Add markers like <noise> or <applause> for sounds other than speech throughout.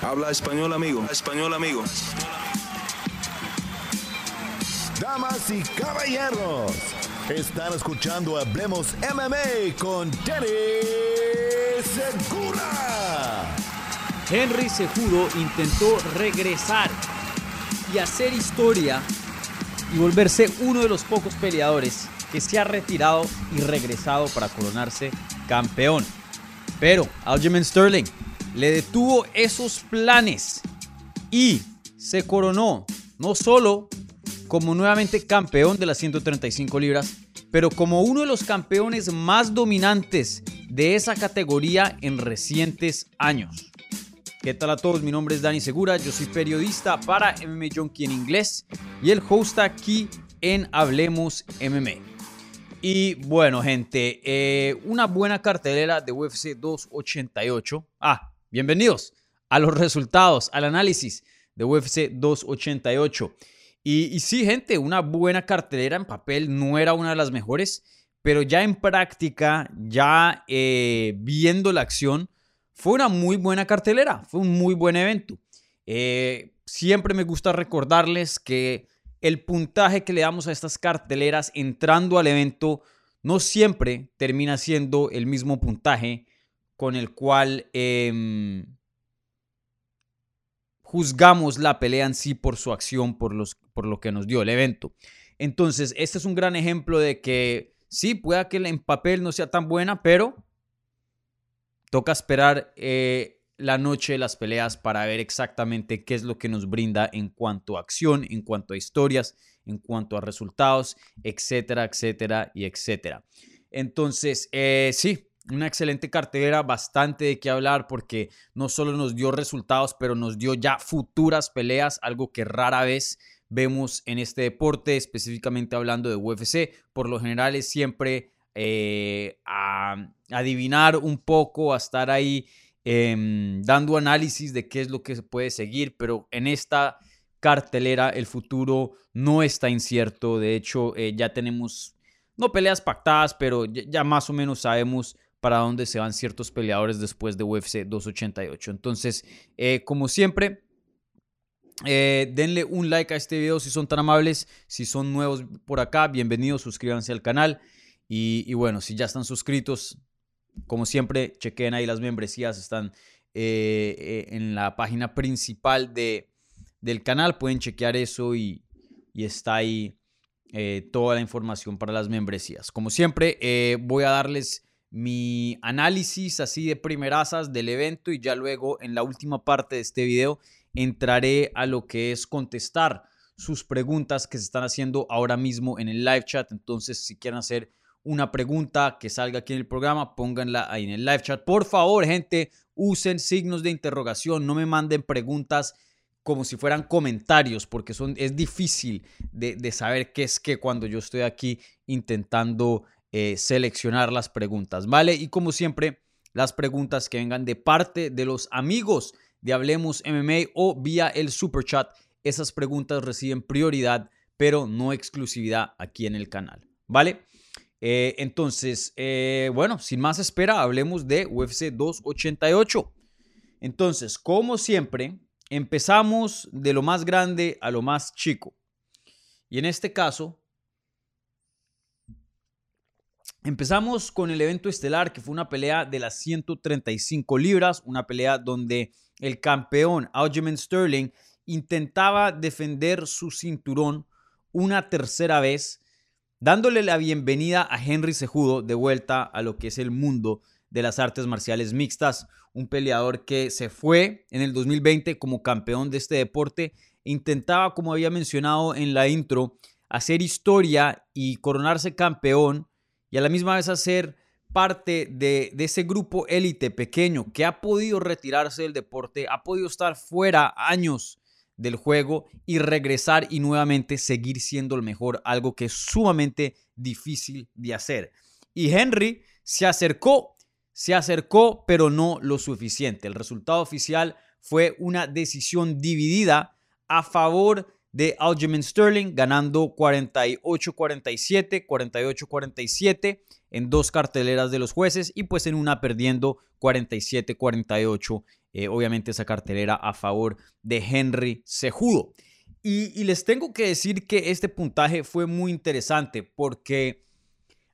Habla español, amigo. Español, amigo. Damas y caballeros, están escuchando Hablemos MMA con Danny Segura. Henry Cejudo intentó regresar y hacer historia y volverse uno de los pocos peleadores que se ha retirado y regresado para coronarse campeón. Pero Aljamain Sterling le detuvo esos planes y se coronó no solo como nuevamente campeón de las 135 libras, pero como uno de los campeones más dominantes de esa categoría en recientes años. ¿Qué tal a todos? Mi nombre es Dani Segura, yo soy periodista para MMA Junkie en inglés y el host aquí en Hablemos MMA. Y bueno, gente, eh, una buena cartelera de UFC 288. Ah, bienvenidos a los resultados, al análisis de UFC 288. Y, sí, gente, una buena cartelera en papel no era una de las mejores, pero ya en práctica, ya eh, viendo la acción, fue una muy buena cartelera, fue un muy buen evento. Eh, siempre me gusta recordarles que el puntaje que le damos a estas carteleras entrando al evento no siempre termina siendo el mismo puntaje con el cual em, juzgamos la pelea en sí por su acción, por, los, por lo que nos dio el evento. Entonces, este es un gran ejemplo de que sí, pueda que en papel no sea tan buena, pero toca esperar eh, la noche de las peleas para ver exactamente qué es lo que nos brinda en cuanto a acción, en cuanto a historias, en cuanto a resultados, etcétera, etcétera y etcétera. Entonces, eh, sí, una excelente cartera, bastante de qué hablar porque no solo nos dio resultados, pero nos dio ya futuras peleas, algo que rara vez vemos en este deporte, específicamente hablando de UFC. Por lo general es siempre eh, a adivinar un poco, a estar ahí Em, dando análisis de qué es lo que se puede seguir, pero en esta cartelera el futuro no está incierto. De hecho, eh, ya tenemos, no peleas pactadas, pero ya, más o menos sabemos para dónde se van ciertos peleadores después de UFC 288. Entonces, eh, como siempre, eh, denle un like a este video si son tan amables. Si son nuevos por acá, bienvenidos, suscríbanse al canal. y bueno, si ya están suscritos, como siempre, chequen ahí las membresías, están eh, en la página principal de, del canal, pueden chequear eso y, está ahí toda la información para las membresías. Como siempre, voy a darles mi análisis así de primerazas del evento y ya luego en la última parte de este video entraré a lo que es contestar sus preguntas que se están haciendo ahora mismo en el live chat. Entonces, si quieren hacer una pregunta que salga aquí en el programa, pónganla ahí en el live chat. Por favor, gente, usen signos de interrogación, no me manden preguntas como si fueran comentarios, porque son, es difícil de, saber qué es qué cuando yo estoy aquí intentando eh, seleccionar las preguntas, ¿vale? Y como siempre, las preguntas que vengan de parte de los amigos de Hablemos MMA o vía el super chat, esas preguntas reciben prioridad, pero no exclusividad aquí en el canal, ¿vale? Eh, entonces, eh, bueno, sin más espera, hablemos de UFC 288. Entonces, como siempre, empezamos de lo más grande a lo más chico. Y en este caso, empezamos con el evento estelar, que fue una pelea de las 135 libras, una pelea donde el campeón Aljamain Sterling intentaba defender su cinturón una tercera vez dándole la bienvenida a Henry Cejudo de vuelta a lo que es el mundo de las artes marciales mixtas, un peleador que se fue en el 2020 como campeón de este deporte, intentaba, como había mencionado en la intro, hacer historia y coronarse campeón y a la misma vez hacer parte de, ese grupo élite pequeño que ha podido retirarse del deporte, ha podido estar fuera años del juego y regresar y nuevamente seguir siendo el mejor, algo que es sumamente difícil de hacer. Y Henry se acercó, se acercó, pero no lo suficiente. El resultado oficial fue una decisión dividida a favor de Aljamain Sterling, ganando 48-47, 48-47 en dos carteleras de los jueces y pues en una perdiendo 47-48 eh, obviamente esa cartelera a favor de Henry Sejudo. Y les tengo que decir que este puntaje fue muy interesante porque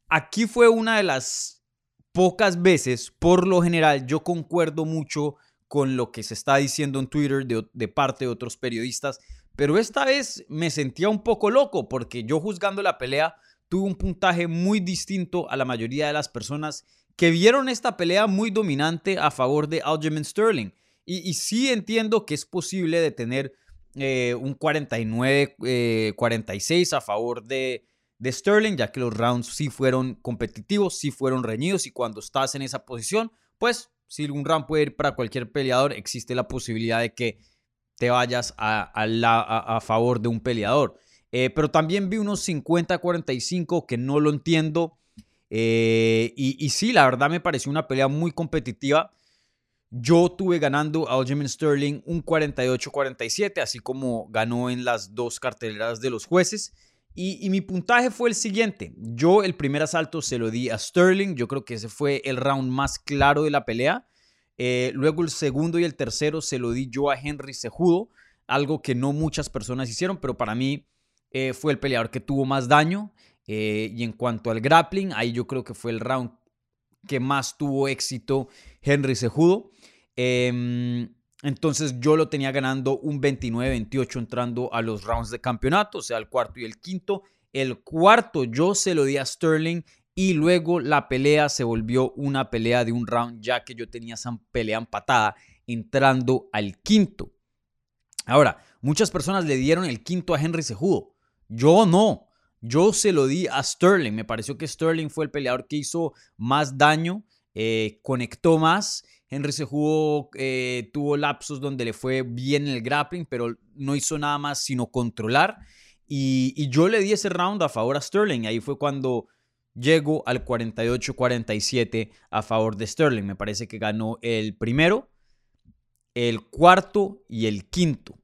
aquí fue una de las pocas veces, por lo general, yo concuerdo mucho con lo que se está diciendo en Twitter de, parte de otros periodistas, pero esta vez me sentía un poco loco porque yo juzgando la pelea tuve un puntaje muy distinto a la mayoría de las personas que vieron esta pelea muy dominante a favor de Aljamain Sterling. Y, sí entiendo que es posible de tener eh, un 49-46 eh, a favor de, de Sterling, ya que los rounds sí fueron competitivos, sí fueron reñidos y cuando estás en esa posición, pues si un round puede ir para cualquier peleador, existe la posibilidad de que te vayas a, a, favor de un peleador. Eh, pero también vi unos 50-45 que no lo entiendo. Eh, y, y, sí, la verdad me pareció una pelea muy competitiva. Yo tuve ganando a Aljamain Sterling un 48-47, así como ganó en las dos carteleras de los jueces. Y, mi puntaje fue el siguiente. Yo el primer asalto se lo di a Sterling. Yo creo que ese fue el round más claro de la pelea. Eh, luego el segundo y el tercero se lo di yo a Henry Sejudo. Algo que no muchas personas hicieron, pero para mí eh, fue el peleador que tuvo más daño. Eh, y en cuanto al grappling, ahí yo creo que fue el round que más tuvo éxito Henry Sejudo. Em, entonces yo lo tenía ganando un 29-28 entrando a los rounds de campeonato, o sea, el cuarto y el quinto. El cuarto yo se lo di a Sterling y luego la pelea se volvió una pelea de un round ya que yo tenía esa pelea empatada entrando al quinto. Ahora, muchas personas le dieron el quinto a Henry Sejudo. Yo no. Yo se lo di a Sterling. Me pareció que Sterling fue el peleador que hizo más daño, eh, conectó más Henry se jugó, eh, tuvo lapsos donde le fue bien el grappling, pero no hizo nada más sino controlar. Y, yo le di ese round a favor a Sterling. Ahí fue cuando llegó al 48-47 a favor de Sterling. Me parece que ganó el primero, el cuarto y el quinto.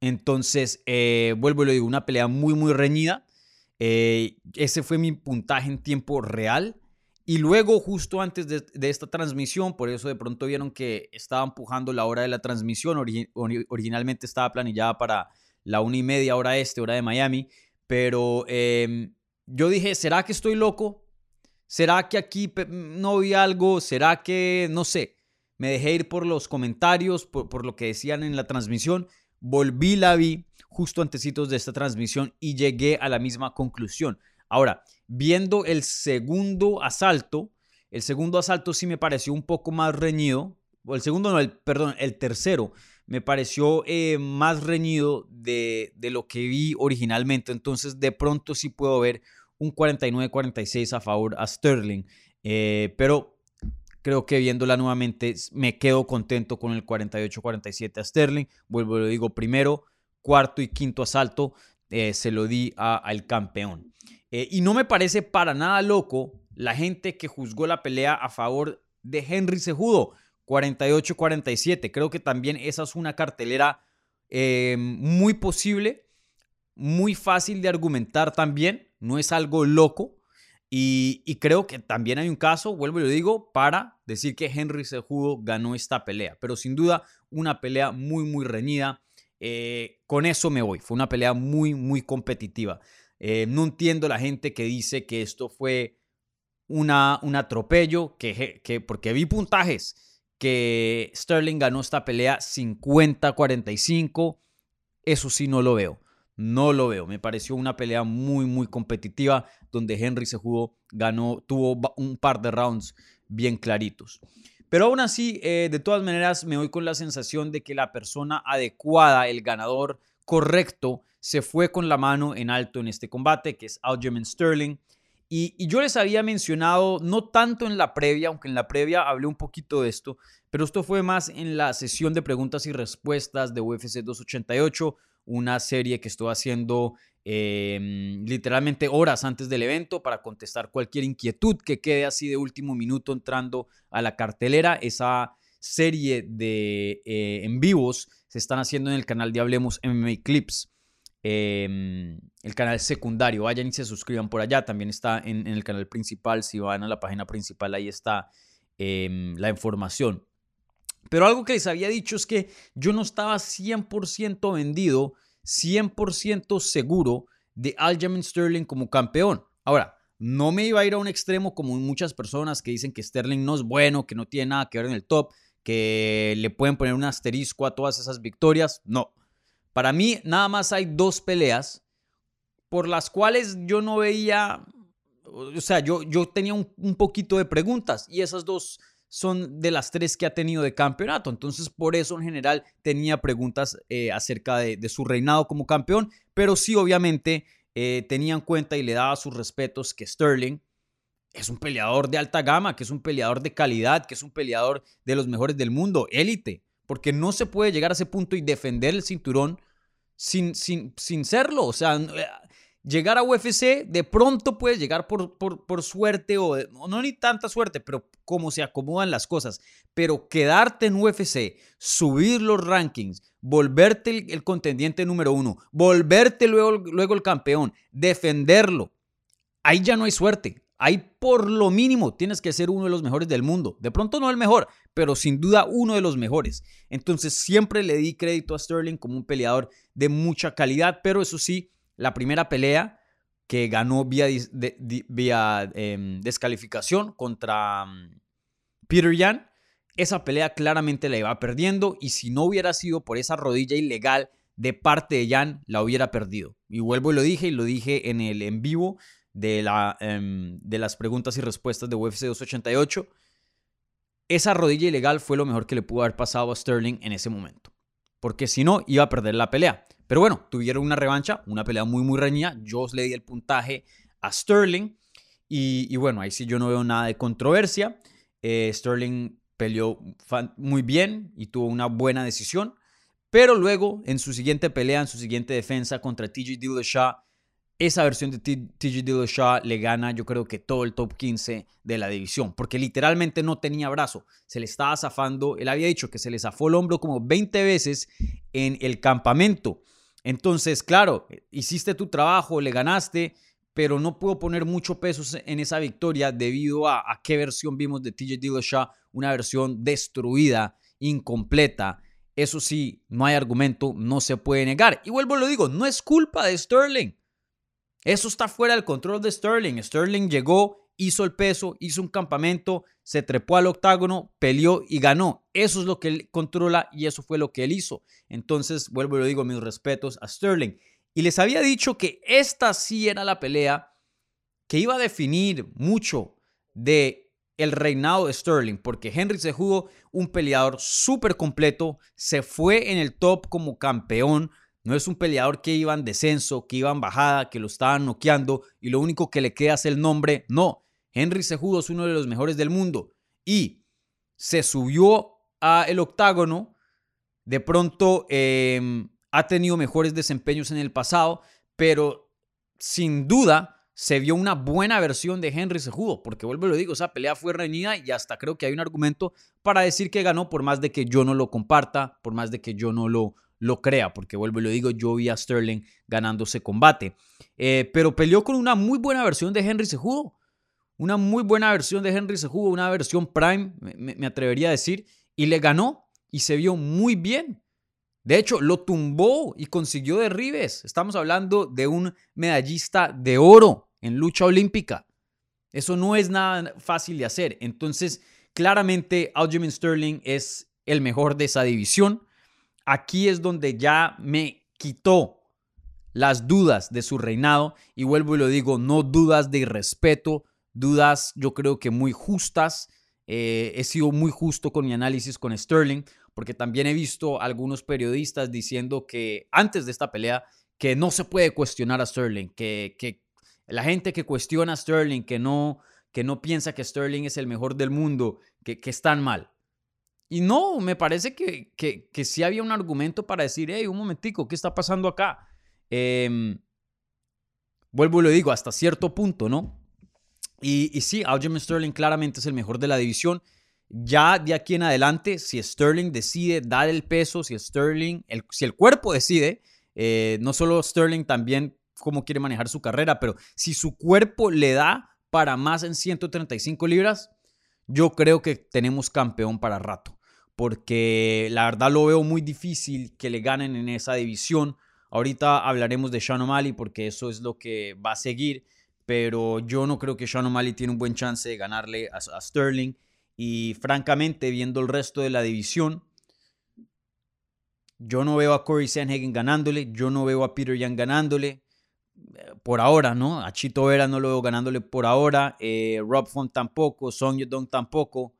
Entonces, eh, vuelvo y le digo, una pelea muy, muy reñida. Eh, ese fue mi puntaje en tiempo real. Y luego, justo antes de, esta transmisión, por eso de pronto vieron que estaba empujando la hora de la transmisión. originalmente estaba planillada para la una y media hora este, hora de Miami. Pero em, yo dije, ¿será que estoy loco? ¿Será que aquí no vi algo? ¿Será que, no sé, me dejé ir por los comentarios, por, por lo que decían en la transmisión? Volví, la vi justo antecitos de esta transmisión y llegué a la misma conclusión. Ahora, viendo el segundo asalto, el segundo asalto sí me pareció un poco más reñido, o el segundo no, el, perdón, el tercero me pareció eh, más reñido de, lo que vi originalmente, entonces de pronto sí puedo ver un 49-46 a favor a Sterling, eh, pero creo que viéndola nuevamente me quedo contento con el 48-47 a Sterling, vuelvo lo digo, primero, cuarto y quinto asalto eh, se lo di al campeón. Y no me parece para nada loco la gente que juzgó la pelea a favor de Henry Sejudo, 48-47. Creo que también esa es una cartelera eh, muy posible, muy fácil de argumentar también, no es algo loco. Y, creo que también hay un caso, vuelvo y lo digo, para decir que Henry Sejudo ganó esta pelea. Pero sin duda, una pelea muy, muy reñida. Eh, con eso me voy. Fue una pelea muy, muy competitiva. Eh, no entiendo la gente que dice que esto fue una, un atropello, que, que, porque vi puntajes que Sterling ganó esta pelea 50-45. Eso sí no lo veo. No lo veo. Me pareció una pelea muy, muy competitiva donde Henry se jugó, ganó, tuvo un par de rounds bien claritos. Pero aún así, eh, de todas maneras, me voy con la sensación de que la persona adecuada, el ganador correcto, se fue con la mano en alto en este combate, que es Aljamain Sterling. Y, yo les había mencionado, no tanto en la previa, aunque en la previa hablé un poquito de esto, pero esto fue más en la sesión de preguntas y respuestas de UFC 288, una serie que estoy haciendo em, literalmente horas antes del evento para contestar cualquier inquietud que quede así de último minuto entrando a la cartelera. Esa serie de eh, en vivos se están haciendo en el canal de Hablemos MMA Clips. Em, el canal secundario. Vayan y se suscriban por allá. También está en, el canal principal. Si van a la página principal, ahí está em, la información. Pero algo que les había dicho es que yo no estaba 100% vendido, 100% seguro de Aljamain Sterling como campeón. Ahora, no me iba a ir a un extremo como muchas personas que dicen que Sterling no es bueno, que no tiene nada que ver en el top, que le pueden poner un asterisco a todas esas victorias. No. Para mí, nada más hay dos peleas por las cuales yo no veía, o sea, yo, yo tenía un, poquito de preguntas y esas dos son de las tres que ha tenido de campeonato. Entonces, por eso en general tenía preguntas eh, acerca de, su reinado como campeón, pero sí, obviamente, eh, tenía en cuenta y le daba sus respetos que Sterling es un peleador de alta gama, que es un peleador de calidad, que es un peleador de los mejores del mundo, élite, porque no se puede llegar a ese punto y defender el cinturón sin, sin, sin serlo. O sea, eh, llegar a UFC de pronto puedes llegar por, por, suerte o no ni tanta suerte, pero como se acomodan las cosas. Pero quedarte en UFC, subir los rankings, volverte el, el contendiente número uno, volverte luego, luego el campeón, defenderlo, ahí ya no hay suerte. Ahí por lo mínimo tienes que ser uno de los mejores del mundo. De pronto no el mejor, pero sin duda uno de los mejores. Entonces siempre le di crédito a Sterling como un peleador de mucha calidad, pero eso sí, la primera pelea que ganó vía, vía em, descalificación contra mm, Peter Yan, esa pelea claramente la iba perdiendo y si no hubiera sido por esa rodilla ilegal de parte de Yan, la hubiera perdido. Y vuelvo y lo dije y lo dije en el en vivo de, la, em, de las preguntas y respuestas de UFC 288. Esa rodilla ilegal fue lo mejor que le pudo haber pasado a Sterling en ese momento. Porque si no, iba a perder la pelea. Pero bueno, tuvieron una revancha, una pelea muy, muy reñida. Yo le di el puntaje a Sterling. Y, bueno, ahí sí yo no veo nada de controversia. Eh, Sterling peleó muy bien y tuvo una buena decisión. Pero luego, en su siguiente pelea, en su siguiente defensa contra TJ Dillashaw, esa versión de TJ Dillashaw le gana, yo creo que todo el top 15 de la división, porque literalmente no tenía brazo, se le estaba zafando, él había dicho que se le zafó el hombro como 20 veces en el campamento. Entonces, claro, hiciste tu trabajo, le ganaste, pero no puedo poner mucho peso en esa victoria debido a, a qué versión vimos de TJ Dillashaw, una versión destruida, incompleta. Eso sí, no hay argumento, no se puede negar. Y vuelvo, lo digo, no es culpa de Sterling. Eso está fuera del control de Sterling. Sterling llegó, hizo el peso, hizo un campamento, se trepó al octágono, peleó y ganó. Eso es lo que él controla y eso fue lo que él hizo. Entonces, vuelvo y lo digo, mis respetos a Sterling. Y les había dicho que esta sí era la pelea que iba a definir mucho de el reinado de Sterling, porque Henry se jugó un peleador súper completo, se fue en el top como campeón, no es un peleador que iba en descenso, que iba en bajada, que lo estaban noqueando y lo único que le queda es el nombre. No, Henry Cejudo es uno de los mejores del mundo y se subió a el octágono. De pronto em, ha tenido mejores desempeños en el pasado, pero sin duda se vio una buena versión de Henry Cejudo, porque vuelvo y lo digo, esa pelea fue reñida y hasta creo que hay un argumento para decir que ganó por más de que yo no lo comparta, por más de que yo no lo, lo crea, porque vuelvo y lo digo, yo vi a Sterling ganándose combate. Eh, pero peleó con una muy buena versión de Henry Sejudo. Una muy buena versión de Henry Sejudo, una versión prime, me, atrevería a decir, y le ganó y se vio muy bien. De hecho, lo tumbó y consiguió derribes. Estamos hablando de un medallista de oro en lucha olímpica. Eso no es nada fácil de hacer. Entonces, claramente, Aljamain Sterling es el mejor de esa división aquí es donde ya me quitó las dudas de su reinado y vuelvo y lo digo, no dudas de irrespeto, dudas yo creo que muy justas. Eh, he sido muy justo con mi análisis con Sterling, porque también he visto algunos periodistas diciendo que antes de esta pelea, que no se puede cuestionar a Sterling, que, que la gente que cuestiona a Sterling, que no, que no piensa que Sterling es el mejor del mundo, que, que están mal. Y no, me parece que, que, sí había un argumento para decir, hey, un momentico, ¿qué está pasando acá? Em, vuelvo y lo digo, hasta cierto punto, ¿no? Y, y sí, Aljamain Sterling claramente es el mejor de la división. Ya de aquí en adelante, si Sterling decide dar el peso, si Sterling, el, si el cuerpo decide, eh, no solo Sterling, también cómo quiere manejar su carrera, pero si su cuerpo le da para más en 135 libras, yo creo que tenemos campeón para rato porque la verdad lo veo muy difícil que le ganen en esa división. Ahorita hablaremos de Sean O'Malley porque eso es lo que va a seguir, pero yo no creo que Sean O'Malley tiene un buen chance de ganarle a, Sterling. Y francamente, viendo el resto de la división, yo no veo a Corey Sanhagen ganándole, yo no veo a Peter Young ganándole, eh, por ahora, ¿no? A Chito Vera no lo veo ganándole por ahora, eh, Rob Font tampoco, Song Yedong tampoco.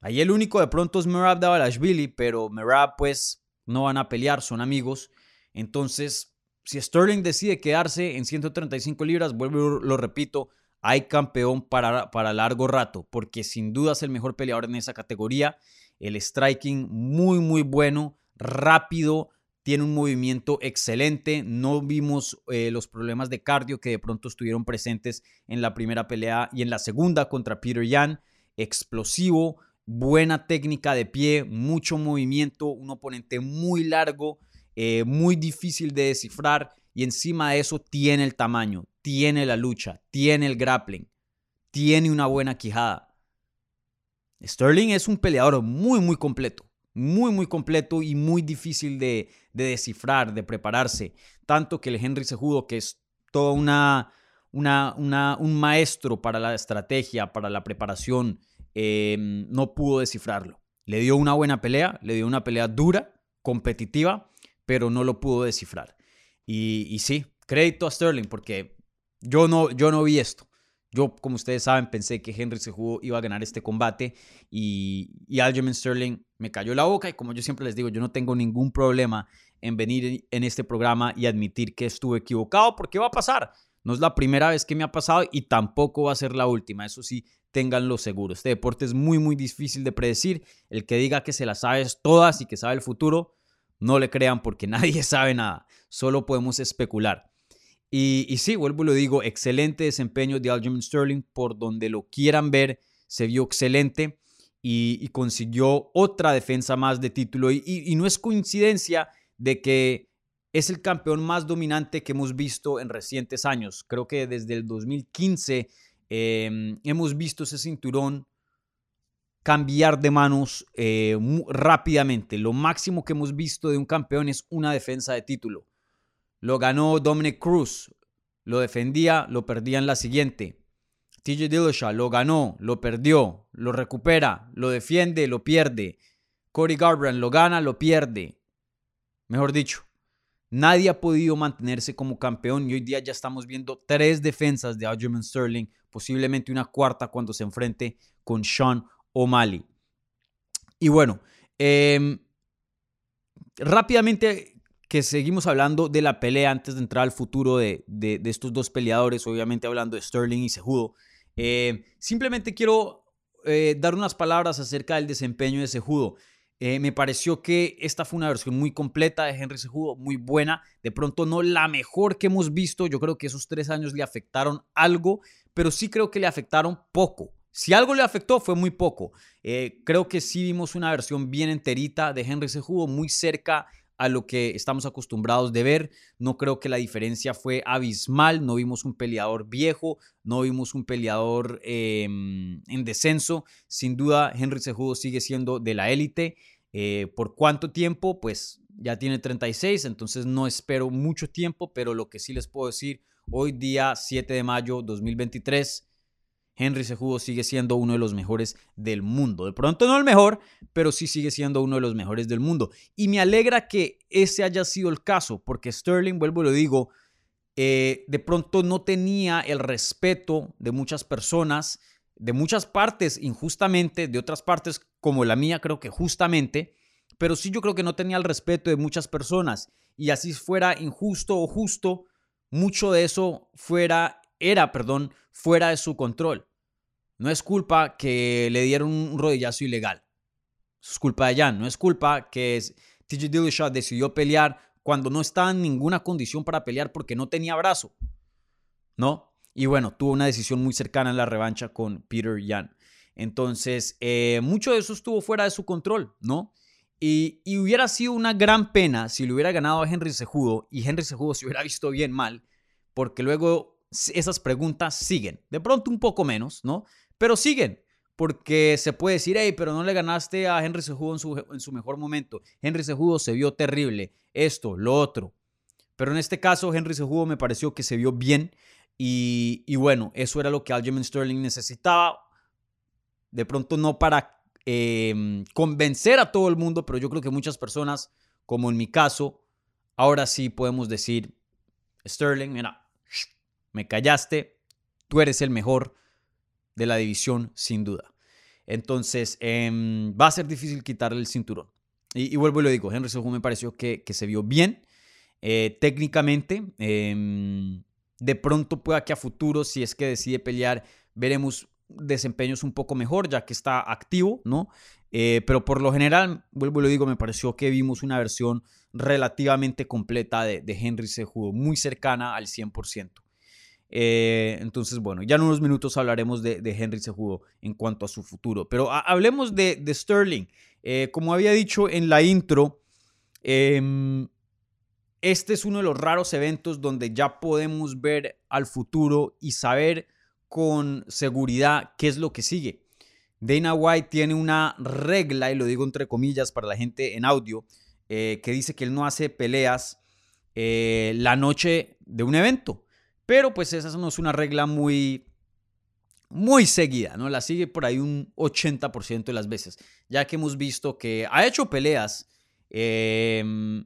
Ahí el único de pronto es Merab Davalashvili, pero Merab pues no van a pelear, son amigos. Entonces, si Sterling decide quedarse en 135 libras, vuelvo, lo repito, hay campeón para, para largo rato, porque sin duda es el mejor peleador en esa categoría. El striking muy, muy bueno, rápido, tiene un movimiento excelente. No vimos eh, los problemas de cardio que de pronto estuvieron presentes en la primera pelea y en la segunda contra Peter Yan. Explosivo, buena técnica de pie, mucho movimiento, un oponente muy largo, eh, muy difícil de descifrar y encima de eso tiene el tamaño, tiene la lucha, tiene el grappling, tiene una buena quijada. Sterling es un peleador muy, muy completo muy, muy completo y muy difícil de, descifrar, de prepararse. Tanto que el Henry Sejudo, que es todo una, una, un maestro para la estrategia, para la preparación, em, no pudo descifrarlo. Le dio una buena pelea, le dio una pelea dura, competitiva, pero no lo pudo descifrar. Y, sí, crédito a Sterling, porque yo no, yo no vi esto. Yo, como ustedes saben, pensé que Henry se jugó, iba a ganar este combate y, y Aljamain Sterling me cayó la boca y como yo siempre les digo, yo no tengo ningún problema en venir en este programa y admitir que estuve equivocado porque va a pasar. No es la primera vez que me ha pasado y tampoco va a ser la última. Eso sí, ténganlo seguro. Este deporte es muy, muy difícil de predecir. El que diga que se las sabe todas y que sabe el futuro, no le crean porque <laughs> nadie sabe nada. Solo podemos especular. Y, sí, vuelvo y lo digo, excelente desempeño de Aljamain Sterling, por donde lo quieran ver, se vio excelente y, consiguió otra defensa más de título. Y, no es coincidencia de que es el campeón más dominante que hemos visto en recientes años. Creo que desde el 2015 em, hemos visto ese cinturón cambiar de manos eh, rápidamente. Lo máximo que hemos visto de un campeón es una defensa de título. Lo ganó Dominic Cruz. Lo defendía, lo perdía en la siguiente. TJ Dillashaw lo ganó, lo perdió, lo recupera, lo defiende, lo pierde. Cody Garbrandt lo gana, lo pierde. Mejor dicho, nadie ha podido mantenerse como campeón y hoy día ya estamos viendo tres defensas de Aljamain Sterling, posiblemente una cuarta cuando se enfrente con Sean O'Malley. Y bueno, em, rápidamente que seguimos hablando de la pelea antes de entrar al futuro de, estos dos peleadores, obviamente hablando de Sterling y Sejudo. Eh, simplemente quiero eh, dar unas palabras acerca del desempeño de Sejudo. Eh, me pareció que esta fue una versión muy completa de Henry Sejudo, muy buena. De pronto no la mejor que hemos visto. Yo creo que esos tres años le afectaron algo, pero sí creo que le afectaron poco. Si algo le afectó fue muy poco. creo que sí vimos una versión bien enterita de Henry Sejudo, muy cerca a lo que estamos acostumbrados de ver. No creo que la diferencia fue abismal. No vimos un peleador viejo, no vimos un peleador em, en descenso. Sin duda, Henry Cejudo sigue siendo de la élite. Eh, ¿Por cuánto tiempo? Pues ya tiene 36, entonces no espero mucho tiempo, pero lo que sí les puedo decir, hoy día 7 de mayo 2023, Henry Sejudo sigue siendo uno de los mejores del mundo. De pronto no el mejor, pero sí sigue siendo uno de los mejores del mundo. Y me alegra que ese haya sido el caso, porque Sterling, vuelvo y lo digo, eh, de pronto no tenía el respeto de muchas personas, de muchas partes injustamente, de otras partes como la mía creo que justamente, pero sí yo creo que no tenía el respeto de muchas personas. Y así fuera injusto o justo, mucho de eso fuera era, perdón, fuera de su control. No es culpa que le dieron un rodillazo ilegal. Es culpa de Jan. No es culpa que TJ Dillashaw decidió pelear cuando no estaba en ninguna condición para pelear porque no tenía brazo. ¿No? Y bueno, tuvo una decisión muy cercana en la revancha con Peter Yan. Entonces, eh, mucho de eso estuvo fuera de su control, ¿no? Y, y, hubiera sido una gran pena si le hubiera ganado a Henry Sejudo y Henry Sejudo se hubiera visto bien mal, porque luego esas preguntas siguen. De pronto un poco menos, ¿no? Pero siguen. porque se puede decir, hey, pero no le ganaste a Henry Sejudo en su, en su mejor momento. Henry Sejudo se vio terrible, esto, lo otro. Pero en este caso, Henry Sejudo me pareció que se vio bien. Y, y bueno, eso era lo que Aljamain Sterling necesitaba. De pronto no para em, convencer a todo el mundo, pero yo creo que muchas personas, como en mi caso, ahora sí podemos decir, Sterling, mira, me callaste, tú eres el mejor de la división sin duda. Entonces, em, va a ser difícil quitarle el cinturón. Y, vuelvo y lo digo, Henry Cejudo me pareció que, se vio bien eh, técnicamente. Em, de pronto pueda que a futuro, si es que decide pelear, veremos desempeños un poco mejor, ya que está activo, ¿no? Eh, pero por lo general, vuelvo y lo digo, me pareció que vimos una versión relativamente completa de, de Henry Cejudo, muy cercana al 100%. Eh, entonces, bueno, ya en unos minutos hablaremos de, Henry Cejudo en cuanto a su futuro. Pero hablemos de, Sterling. Eh, como había dicho en la intro, em, este es uno de los raros eventos donde ya podemos ver al futuro y saber con seguridad qué es lo que sigue. Dana White tiene una regla, y lo digo entre comillas para la gente en audio, eh, que dice que él no hace peleas la noche de un evento. Pero pues esa no es una regla muy, muy seguida, ¿no? La sigue por ahí un 80% de las veces, ya que hemos visto que ha hecho peleas em,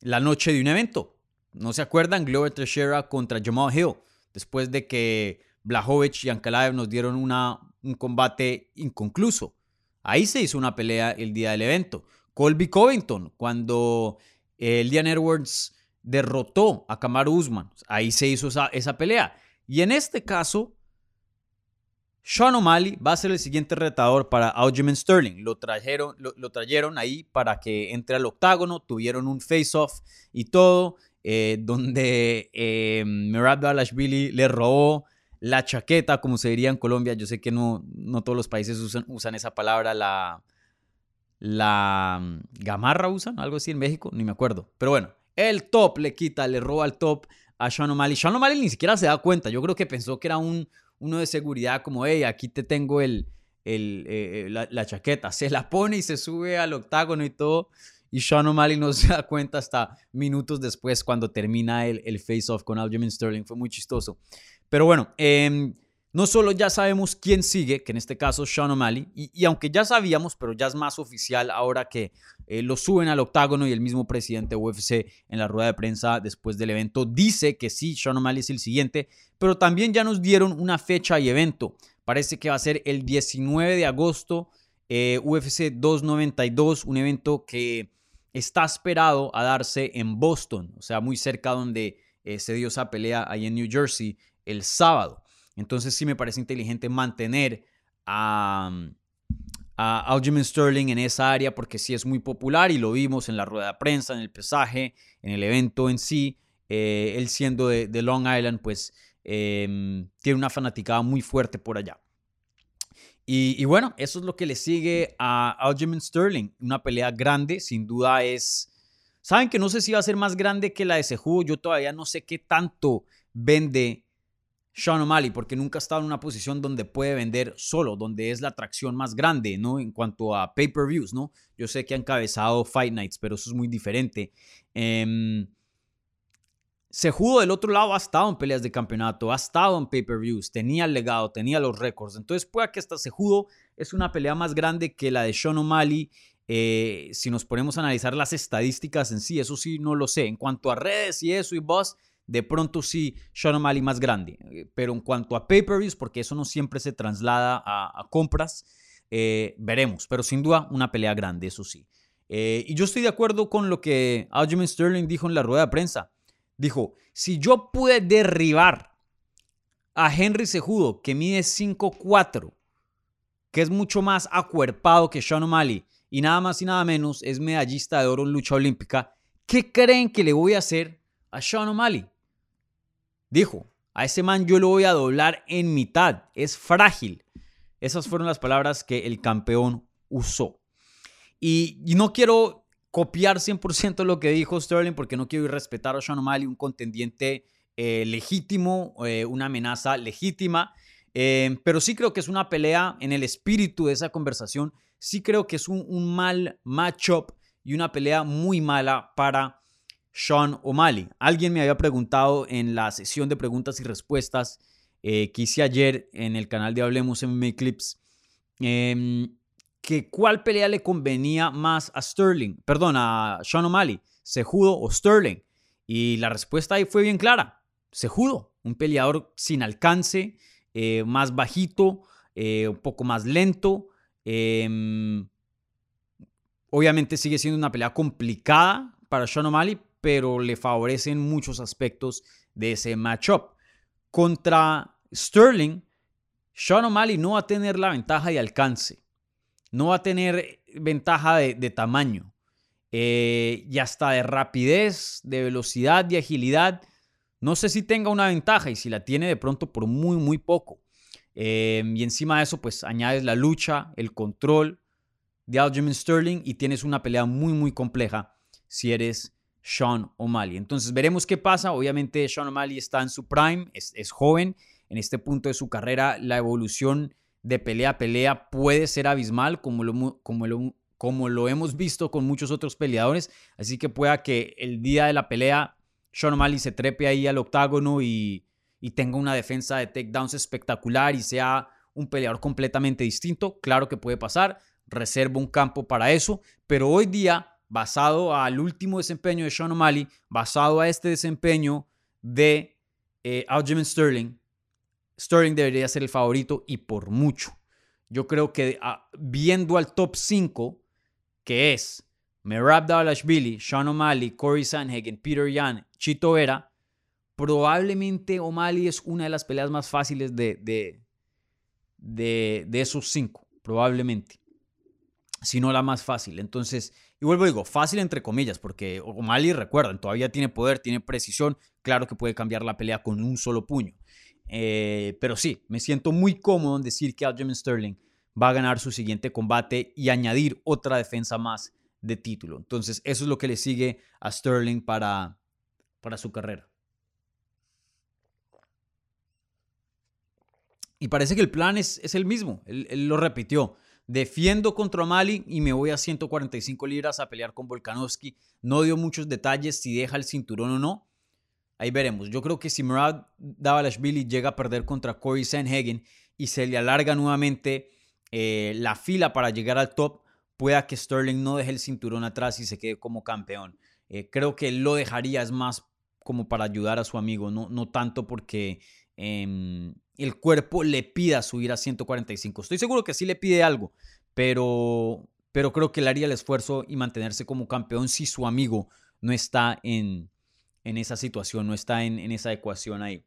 la noche de un evento. ¿No se acuerdan? Glover Teixeira contra Jamal Hill, después de que Blahovic y Ankalaev nos dieron una, un combate inconcluso. Ahí se hizo una pelea el día del evento. Colby Covington, cuando eh, Edwards derrotó a Kamaru Usman. Ahí se hizo esa, pelea. Y en este caso, Sean O'Malley va a ser el siguiente retador para Aljamain Sterling. Lo trajeron, lo, trajeron ahí para que entre al octágono, tuvieron un face-off y todo, eh, <laughs> donde eh, Merab Dalashvili le robó la chaqueta, como se diría en Colombia. Yo sé que no, no todos los países usan, usan esa palabra, la, la mm, gamarra usan, algo así en México, ni me acuerdo. Pero bueno, el top le quita, le roba el top a Sean O'Malley. Sean O'Malley ni siquiera se da cuenta. Yo creo que pensó que era un, uno de seguridad, como, hey, aquí te tengo el, eh, eh, la, chaqueta. Se la pone y se sube al octágono y todo. Y Sean O'Malley no <laughs> se da cuenta hasta minutos después cuando termina el, el face-off con Aljamain Sterling. Fue muy chistoso. Pero bueno, eh, no solo ya sabemos quién sigue, que en este caso Sean O'Malley, y, aunque ya sabíamos, pero ya es más oficial ahora que eh, lo suben al octágono y el mismo presidente UFC en la rueda de prensa después del evento dice que sí, Sean O'Malley es el siguiente, pero también ya nos dieron una fecha y evento. Parece que va a ser el 19 de agosto, eh, UFC 292, un evento que está esperado a darse en Boston, o sea, muy cerca donde eh, se dio esa pelea ahí en New Jersey el sábado. Entonces sí me parece inteligente mantener a, a Sterling en esa área porque sí es muy popular y lo vimos en la rueda de prensa, en el pesaje, en el evento en sí. Eh, él siendo de, Long Island, pues em, tiene una fanaticada muy fuerte por allá. Y, bueno, eso es lo que le sigue a Aljamain Sterling. Una pelea grande, sin duda es... Saben que no sé si va a ser más grande que la de Sejudo. Yo todavía no sé qué tanto vende sean O'Malley, porque nunca ha estado en una posición donde puede vender solo, donde es la atracción más grande, ¿no? En cuanto a pay-per-views, ¿no? Yo sé que ha encabezado Fight Nights, pero eso es muy diferente. Eh, Sejudo del otro lado ha estado en peleas de campeonato, ha estado en pay-per-views, tenía el legado, tenía los récords. Entonces puede que hasta Sejudo es una pelea más grande que la de Sean O'Malley. Eh, si nos ponemos a analizar las estadísticas en sí, eso sí no lo sé. En cuanto a redes y eso y boss, de pronto sí Sean O'Malley más grande. Eh, pero en cuanto a pay-per-views, porque eso no siempre se traslada a, compras, eh, veremos. Pero sin duda una pelea grande, eso sí. Eh, y yo estoy de acuerdo con lo que Aljamain Sterling dijo en la rueda de prensa. Dijo, si yo pude derribar a Henry Sejudo, que mide 5'4", que es mucho más acuerpado que Sean O'Malley, y nada más y nada menos es medallista de oro en lucha olímpica, ¿qué creen que le voy a hacer a Sean O'Malley? Dijo, a ese man yo lo voy a doblar en mitad, es frágil. Esas fueron las palabras que el campeón usó. Y, no quiero copiar 100% lo que dijo Sterling porque no quiero irrespetar a Sean O'Malley, un contendiente eh, legítimo, eh, una amenaza legítima. Eh, pero sí creo que es una pelea en el espíritu de esa conversación. Sí creo que es un, un mal matchup y una pelea muy mala para Sean O'Malley. Alguien me había preguntado en la sesión de preguntas y respuestas eh, que hice ayer en el canal de Hablemos MMA Clips, em, que cuál pelea le convenía más a Sterling, perdón, a Sean O'Malley, Sejudo o Sterling. Y la respuesta ahí fue bien clara, Sejudo, un peleador sin alcance, eh, más bajito, eh, un poco más lento. Em, obviamente sigue siendo una pelea complicada para Sean O'Malley, pero le favorecen muchos aspectos de ese matchup. Contra Sterling, Sean O'Malley no va a tener la ventaja de alcance, no va a tener ventaja de, tamaño eh, y hasta de rapidez, de velocidad, de agilidad. No sé si tenga una ventaja y si la tiene de pronto por muy, muy poco. Eh, y encima de eso, pues añades la lucha, el control de Aljamain Sterling y tienes una pelea muy, muy compleja si eres sean O'Malley. Entonces veremos qué pasa. Obviamente Sean O'Malley está en su prime, es, joven. En este punto de su carrera la evolución de pelea a pelea puede ser abismal, como lo, como lo, como lo hemos visto con muchos otros peleadores. Así que pueda que el día de la pelea Sean O'Malley se trepe ahí al octágono y, y tenga una defensa de takedowns espectacular y sea un peleador completamente distinto. Claro que puede pasar. Reservo un campo para eso. Pero hoy día basado al último desempeño de Sean O'Malley, basado a este desempeño de eh, Aljamain Sterling, Sterling debería ser el favorito y por mucho. Yo creo que ah, viendo al top 5, que es Merab Dalashvili, Sean O'Malley, Corey Sanhagen, Peter Yan, Chito Vera, probablemente O'Malley es una de las peleas más fáciles de, de, de, de esos cinco, probablemente. Si no la más fácil. Entonces, y vuelvo a digo, fácil entre comillas, porque O'Malley, recuerdan, todavía tiene poder, tiene precisión, claro que puede cambiar la pelea con un solo puño. Eh, pero sí, me siento muy cómodo en decir que Aljamain Sterling va a ganar su siguiente combate y añadir otra defensa más de título. Entonces, eso es lo que le sigue a Sterling para, para su carrera. Y parece que el plan es, es el mismo, él lo repitió. Defiendo contra Mali y me voy a 145 libras a pelear con Volkanovski. No dio muchos detalles si deja el cinturón o no. Ahí veremos. Yo creo que si Murad Davalashvili llega a perder contra Corey Sanhagen y se le alarga nuevamente eh, la fila para llegar al top, pueda que Sterling no deje el cinturón atrás y se quede como campeón. Eh, creo que lo dejaría, es más como para ayudar a su amigo, no, no tanto porque em, el cuerpo le pida subir a 145. Estoy seguro que sí le pide algo, pero, pero creo que le haría el esfuerzo y mantenerse como campeón si su amigo no está en, en esa situación, no está en, en, esa ecuación ahí.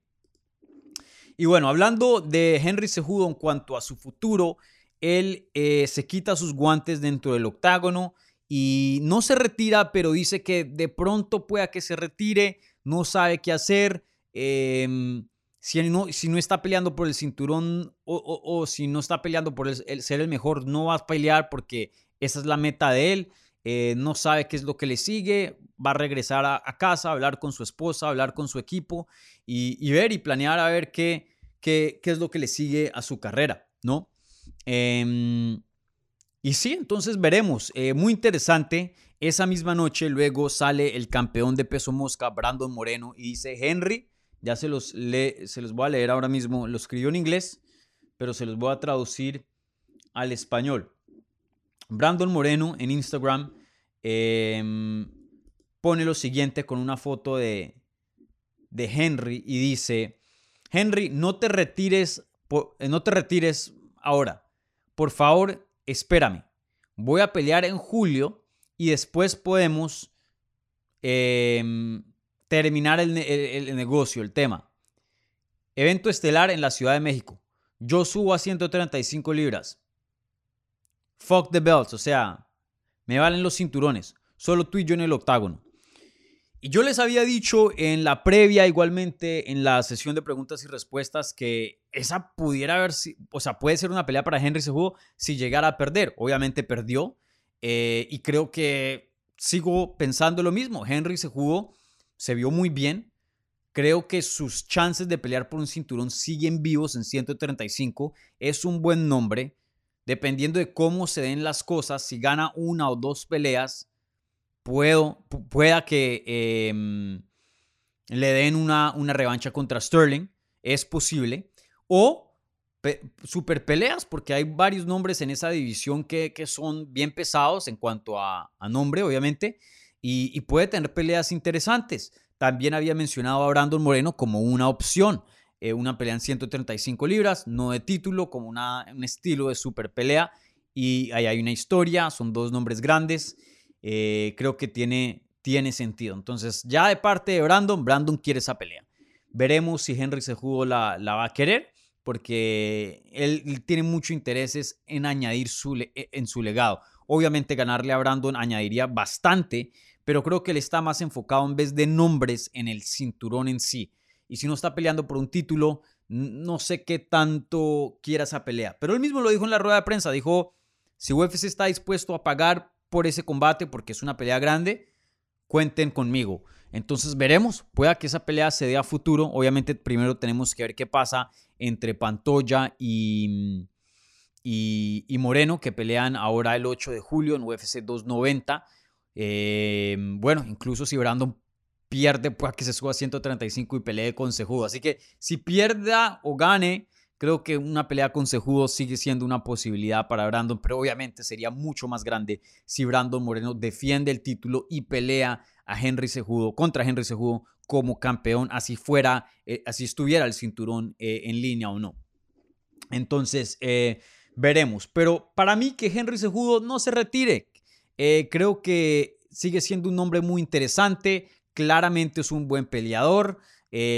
Y bueno, hablando de Henry Sejudo en cuanto a su futuro, él eh, se quita sus guantes dentro del octágono y no se retira, pero dice que de pronto pueda que se retire, no sabe qué hacer. Eh, si no, si no está peleando por el cinturón o, si no está peleando por el, ser el mejor, no va a pelear porque esa es la meta de él. Eh, no sabe qué es lo que le sigue, va a regresar a, casa, hablar con su esposa, hablar con su equipo y, ver y planear a ver qué, qué, qué, es lo que le sigue a su carrera, ¿no? Em, y sí, entonces veremos. Eh, muy interesante. Esa misma noche luego sale el campeón de peso mosca, Brandon Moreno, y dice, Henry, ya se los, se los voy a leer ahora mismo. Lo escribió en inglés, pero se los voy a traducir al español. Brandon Moreno en Instagram em, pone lo siguiente con una foto de, de Henry y dice, Henry, no te retires, eh, no te retires ahora. Por favor, espérame. Voy a pelear en julio y después podemos eh, terminar el, negocio, el tema. Evento estelar en la Ciudad de México. Yo subo a 135 libras. Fuck the belts, o sea, me valen los cinturones. Solo tú y yo en el octágono. Y yo les había dicho en la previa, igualmente en la sesión de preguntas y respuestas, que esa pudiera haber, o sea, puede ser una pelea para Henry Sejudo si llegara a perder. Obviamente perdió. Eh, y creo que sigo pensando lo mismo. Henry se jugó se vio muy bien. Creo que sus chances de pelear por un cinturón siguen vivos en 135. Es un buen nombre. Dependiendo de cómo se den las cosas, si gana una o dos peleas, puedo, pueda que em, le den una, una revancha contra Sterling. Es posible. O super peleas, porque hay varios nombres en esa división que, son bien pesados en cuanto a, nombre, obviamente, y, puede tener peleas interesantes. También había mencionado a Brandon Moreno como una opción, eh, una pelea en 135 libras, no de título, como una, un estilo de super pelea, y ahí hay una historia, son dos nombres grandes, eh, creo que tiene, tiene sentido. Entonces, ya de parte de Brandon, Brandon quiere esa pelea. Veremos si Henry Sejudo la, la va a querer porque él, tiene mucho intereses en añadir su, en su legado. Obviamente ganarle a Brandon añadiría bastante, pero creo que él está más enfocado en vez de nombres en el cinturón en sí. Y si no está peleando por un título, no sé qué tanto quiera esa pelea. Pero él mismo lo dijo en la rueda de prensa, dijo, si UFC está dispuesto a pagar por ese combate porque es una pelea grande, cuenten conmigo. Entonces veremos, pueda que esa pelea se dé a futuro. Obviamente primero tenemos que ver qué pasa entre Pantoya y, y, Moreno, que pelean ahora el 8 de julio en UFC 290. Eh, bueno, incluso si Brandon pierde, pueda que se suba a 135 y pelee con Sejudo. Así que si pierda o gane, creo que una pelea con Sejudo sigue siendo una posibilidad para Brandon, pero obviamente sería mucho más grande si Brandon Moreno defiende el título y pelea a Henry Sejudo, contra Henry Sejudo como campeón, así fuera, eh, así estuviera el cinturón eh, en línea o no. Entonces, veremos. Pero para mí que Henry Sejudo no se retire. Creo que sigue siendo un hombre muy interesante. Claramente es un buen peleador.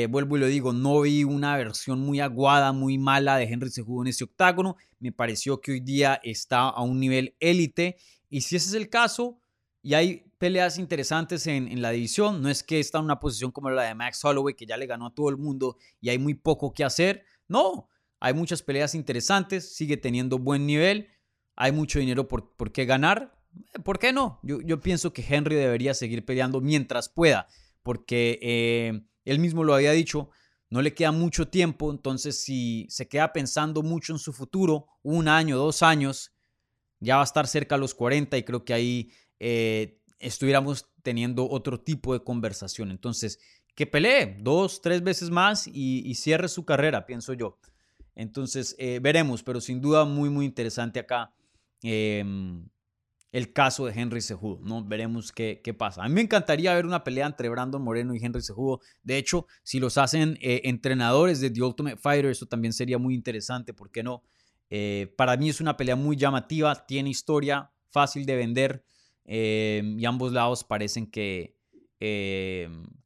vuelvo y lo digo, no vi una versión muy aguada, muy mala de Henry Sejudo en ese octágono. Me pareció que hoy día está a un nivel élite. Y si ese es el caso, y hay peleas interesantes en, la división. No es que está en una posición como la de Max Holloway, que ya le ganó a todo el mundo y hay muy poco que hacer. No, hay muchas peleas interesantes, sigue teniendo buen nivel, hay mucho dinero por, por qué ganar. ¿Por qué no? Yo, pienso que Henry debería seguir peleando mientras pueda, porque eh, él mismo lo había dicho, no le queda mucho tiempo, entonces si se queda pensando mucho en su futuro, un año, dos años, ya va a estar cerca a los 40 y creo que ahí eh, estuviéramos teniendo otro tipo de conversación. Entonces, que pelee dos, tres veces más y, cierre su carrera, pienso yo. Entonces, eh, veremos, pero sin duda muy, muy interesante acá em, el caso de Henry Sejudo, ¿no? Veremos qué, qué, pasa. A mí me encantaría ver una pelea entre Brandon Moreno y Henry Sejudo. De hecho, si los hacen eh, entrenadores de The Ultimate Fighter, eso también sería muy interesante, ¿por qué no? Eh, para mí es una pelea muy llamativa, tiene historia, fácil de vender. Em, y ambos lados parecen que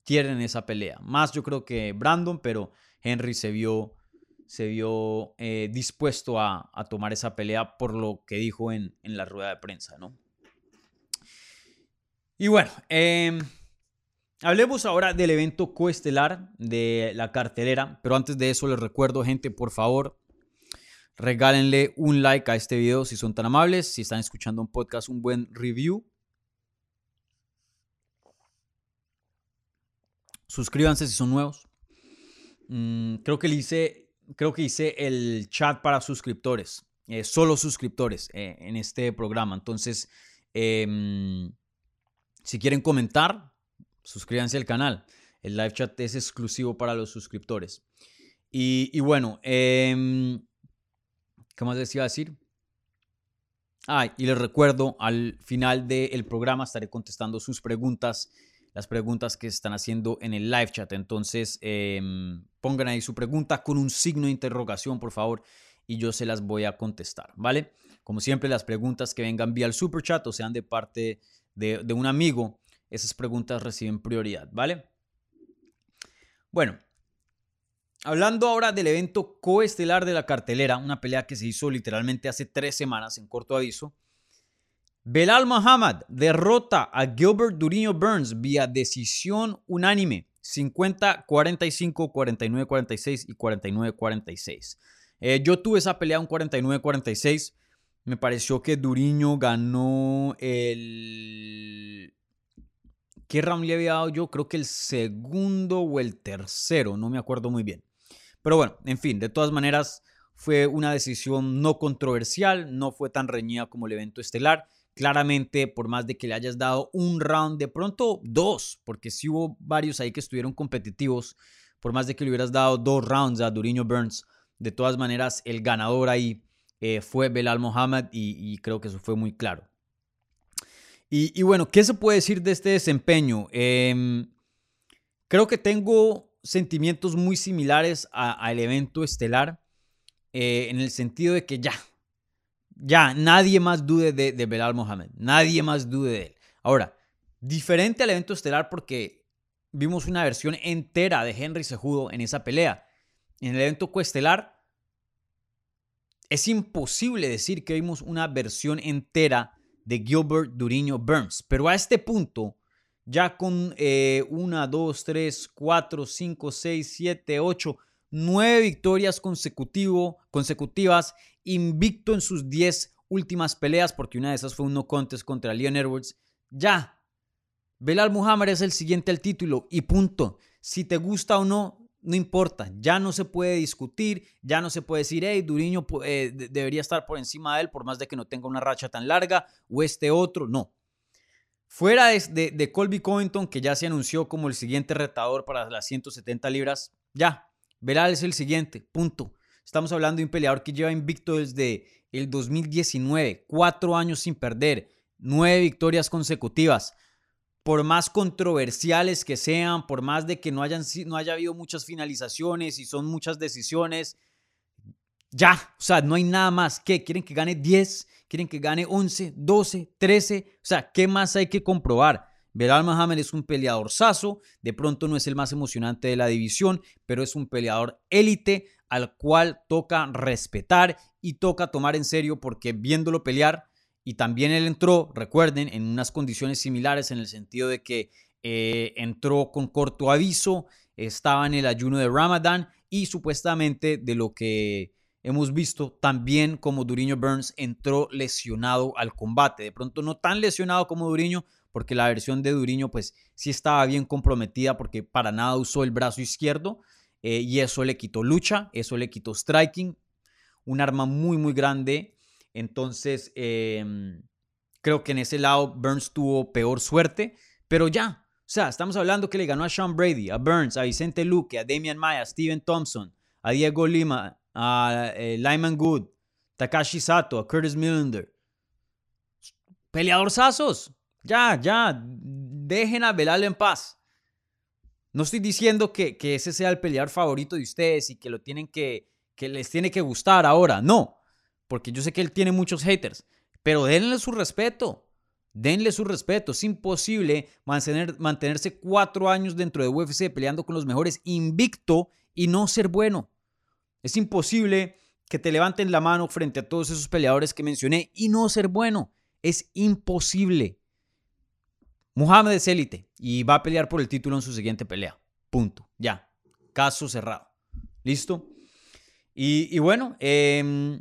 quieren esa pelea. Más yo creo que Brandon, pero Henry se vio, se vio eh, dispuesto a, tomar esa pelea por lo que dijo en, la rueda de prensa, ¿no? Y bueno, em, hablemos ahora del evento coestelar de la cartelera, pero antes de eso les recuerdo, gente, por favor, Regálenle un like a este video si son tan amables. Si están escuchando un podcast, un buen review. Suscríbanse si son nuevos. Mm, creo que hice, creo que hice el chat para suscriptores, eh, solo suscriptores eh, en este programa. Entonces, em, si quieren comentar, suscríbanse al canal. El live chat es exclusivo para los suscriptores. Y, y bueno, eh, ¿Qué más les iba a decir? Ah, y les recuerdo, al final del programa estaré contestando sus preguntas, las preguntas que están haciendo en el live chat. Entonces, em, pongan ahí su pregunta con un signo de interrogación, por favor, y yo se las voy a contestar, ¿vale? Como siempre, las preguntas que vengan vía el super chat o sean de parte de, de un amigo, esas preguntas reciben prioridad, ¿vale? Bueno, Hablando ahora del evento coestelar de la cartelera, una pelea que se hizo literalmente hace tres semanas en corto aviso. Belal Muhammad derrota a Gilbert Duriño Burns vía decisión unánime, 50-45, 49-46 y 49-46. Eh, yo tuve esa pelea un 49-46. Me pareció que Duriño ganó el ¿Qué round le había dado yo? Creo que el segundo o el tercero, no me acuerdo muy bien. Pero bueno, en fin, de todas maneras fue una decisión no controversial, no fue tan reñida como el evento estelar. Claramente, por más de que le hayas dado un round, de pronto dos, porque sí hubo varios ahí que estuvieron competitivos, por más de que le hubieras dado dos rounds a Duriño Burns, de todas maneras el ganador ahí eh, fue Belal Mohamed y creo que eso fue muy claro. Y, bueno, ¿qué se puede decir de este desempeño? Em, creo que tengo sentimientos muy similares al evento estelar, eh, en el sentido de que ya, ya, nadie más dude de, de Belal Mohamed, nadie más dude de él. Ahora, diferente al evento estelar porque vimos una versión entera de Henry Sejudo en esa pelea. En el evento coestelar, es imposible decir que vimos una versión entera de Gilbert Duriño Burns. Pero a este punto, ya con eh, una, dos, tres, cuatro, cinco, seis, siete, ocho, nueve victorias consecutivo, consecutivas, invicto en sus diez últimas peleas, porque una de esas fue un no contest contra Leon Edwards. Ya, Belal Muhammad es el siguiente al título y punto. Si te gusta o no, no importa, ya no se puede discutir, ya no se puede decir, hey, Duriño eh, debería estar por encima de él por más de que no tenga una racha tan larga o este otro, no. Fuera de, de, Colby Covington, que ya se anunció como el siguiente retador para las 170 libras, ya, Belal es el siguiente, punto. Estamos hablando de un peleador que lleva invicto desde el 2019, cuatro años sin perder, nueve victorias consecutivas por más controversiales que sean, por más de que no, hayan, no haya habido muchas finalizaciones y son muchas decisiones, ya, o sea, no hay nada más. ¿Qué? ¿Quieren que gane 10? ¿Quieren que gane 11, 12, 13? O sea, ¿qué más hay que comprobar? Belal Mohamed es un peleador saso, de pronto no es el más emocionante de la división, pero es un peleador élite al cual toca respetar y toca tomar en serio porque viéndolo pelear y también él entró, recuerden, en unas condiciones similares en el sentido de que eh, entró con corto aviso, estaba en el ayuno de Ramadán y supuestamente de lo que hemos visto también como Duriño Burns entró lesionado al combate. De pronto no tan lesionado como Duriño, porque la versión de Duriño pues sí estaba bien comprometida porque para nada usó el brazo izquierdo eh, y eso le quitó lucha, eso le quitó striking, un arma muy muy grande entonces, em, creo que en ese lado Burns tuvo peor suerte, pero ya, o sea, estamos hablando que le ganó a Sean Brady, a Burns, a Vicente Luque, a Damian Maya, a Steven Thompson, a Diego Lima, a eh, Lyman Good, Takashi Sato, a Curtis Millender. Peleador Sazos. Ya, ya. Dejen a Belal en paz. No estoy diciendo que, ese sea el peleador favorito de ustedes y que lo tienen que, que les tiene que gustar ahora. No porque yo sé que él tiene muchos haters, pero denle su respeto. Denle su respeto. Es imposible mantener, mantenerse cuatro años dentro de UFC peleando con los mejores invicto y no ser bueno. Es imposible que te levanten la mano frente a todos esos peleadores que mencioné y no ser bueno. Es imposible. Muhammad es élite y va a pelear por el título en su siguiente pelea. Punto. Ya. Caso cerrado. ¿Listo? Y, y bueno, eh,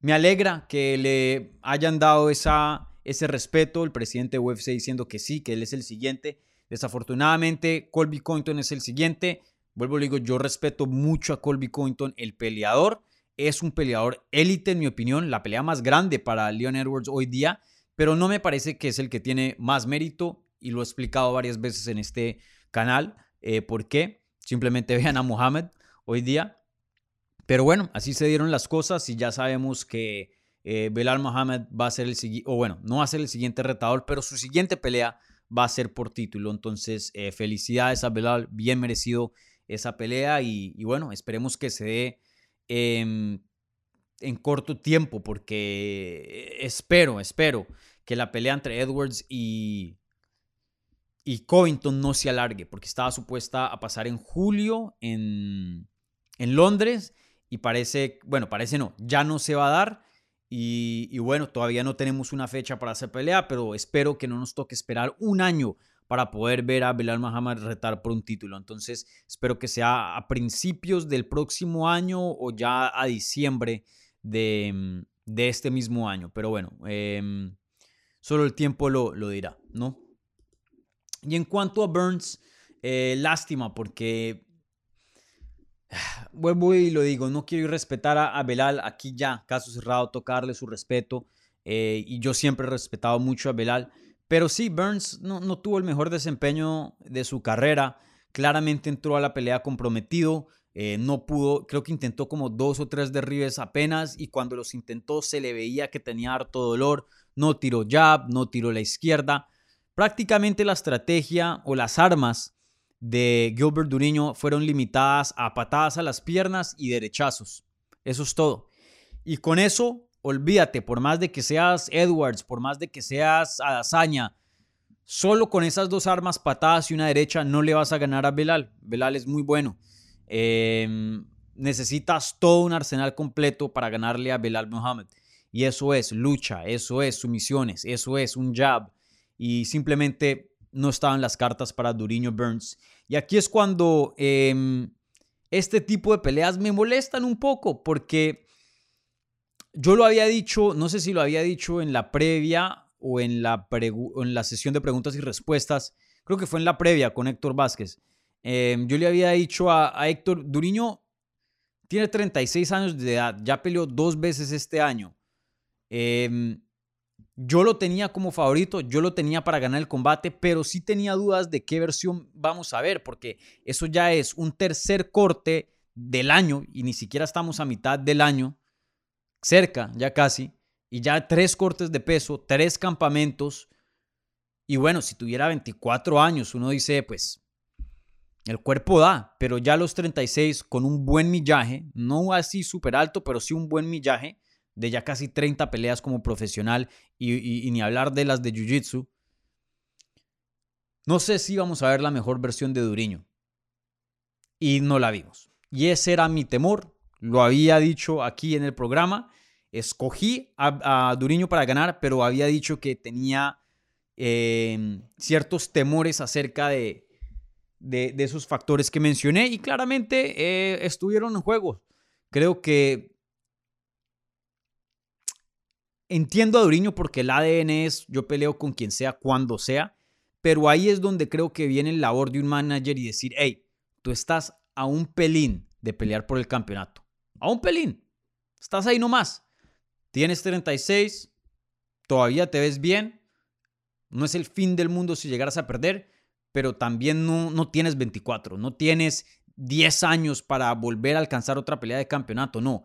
me alegra que le hayan dado esa, ese respeto el presidente de UFC diciendo que sí, que él es el siguiente. Desafortunadamente, Colby Covington es el siguiente. Vuelvo, le digo, yo respeto mucho a Colby Covington, el peleador. Es un peleador élite, en mi opinión, la pelea más grande para Leon Edwards hoy día, pero no me parece que es el que tiene más mérito y lo he explicado varias veces en este canal. Eh, ¿Por qué? Simplemente <laughs> vean a Mohamed hoy día. Pero bueno, así se dieron las cosas y ya sabemos que eh, Belal Mohamed va a ser el siguiente, o bueno, no va a ser el siguiente retador, pero su siguiente pelea va a ser por título. Entonces, eh, felicidades a Belal, bien merecido esa pelea y, bueno, esperemos que se dé em, en corto tiempo porque espero, espero que la pelea entre Edwards y, y Covington no se alargue porque estaba supuesta a pasar en julio en, en Londres y parece, bueno, parece no, ya no se va a dar. Y, bueno, todavía no tenemos una fecha para hacer pelea, pero espero que no nos toque esperar un año para poder ver a Belal Muhammad retar por un título. Entonces, espero que sea a principios del próximo año o ya a diciembre de, este mismo año. Pero bueno, em, solo el tiempo lo, lo dirá, ¿no? Y en cuanto a Burns, eh, lástima porque <sighs> vuelvo y lo digo, no quiero respetar a, a, Belal, aquí ya, caso cerrado, tocarle su respeto, eh, y yo siempre he respetado mucho a Belal, pero sí, Burns no, no, tuvo el mejor desempeño de su carrera, claramente entró a la pelea comprometido, eh, no pudo, creo que intentó como dos o tres derribes apenas, y cuando los intentó se le veía que tenía harto dolor, no tiró jab, no tiró la izquierda, prácticamente la estrategia o las armas de Gilbert Duriño fueron limitadas a patadas a las piernas y derechazos. Eso es todo. Y con eso, olvídate, por más de que seas Edwards, por más de que seas Adazaña, solo con esas dos armas, patadas y una derecha, no le vas a ganar a Belal. Belal es muy bueno. Em, necesitas todo un arsenal completo para ganarle a Belal Mohamed. Y eso es lucha, eso es sumisiones, eso es un jab. Y simplemente no estaban las cartas para Duriño Burns. Y aquí es cuando em, este tipo de peleas me molestan un poco, porque yo lo había dicho, no sé si lo había dicho en la previa o en la, en la sesión de preguntas y respuestas, creo que fue en la previa con Héctor Vázquez. Em, yo le había dicho a, Héctor, Duriño tiene 36 años de edad, ya peleó dos veces este año. Eh, yo lo tenía como favorito, yo lo tenía para ganar el combate, pero sí tenía dudas de qué versión vamos a ver, porque eso ya es un tercer corte del año y ni siquiera estamos a mitad del año, cerca ya casi, y ya tres cortes de peso, tres campamentos. Y bueno, si tuviera 24 años, uno dice, pues el cuerpo da, pero ya a los 36 con un buen millaje, no así súper alto, pero sí un buen millaje de ya casi 30 peleas como profesional y, ni hablar de las de Jiu-Jitsu. No sé si vamos a ver la mejor versión de Duriño. Y no la vimos. Y ese era mi temor. Lo había dicho aquí en el programa. Escogí a, Duriño para ganar, pero había dicho que tenía em, ciertos temores acerca de, de, esos factores que mencioné. Y claramente eh, estuvieron en juego. Creo que Entiendo a Duriño porque el ADN es yo peleo con quien sea, cuando sea, pero ahí es donde creo que viene el labor de un manager y decir, hey, tú estás a un pelín de pelear por el campeonato. A un pelín. Estás ahí nomás. Tienes 36, todavía te ves bien. No es el fin del mundo si llegaras a perder, pero también no, no tienes 24, no tienes 10 años para volver a alcanzar otra pelea de campeonato, no.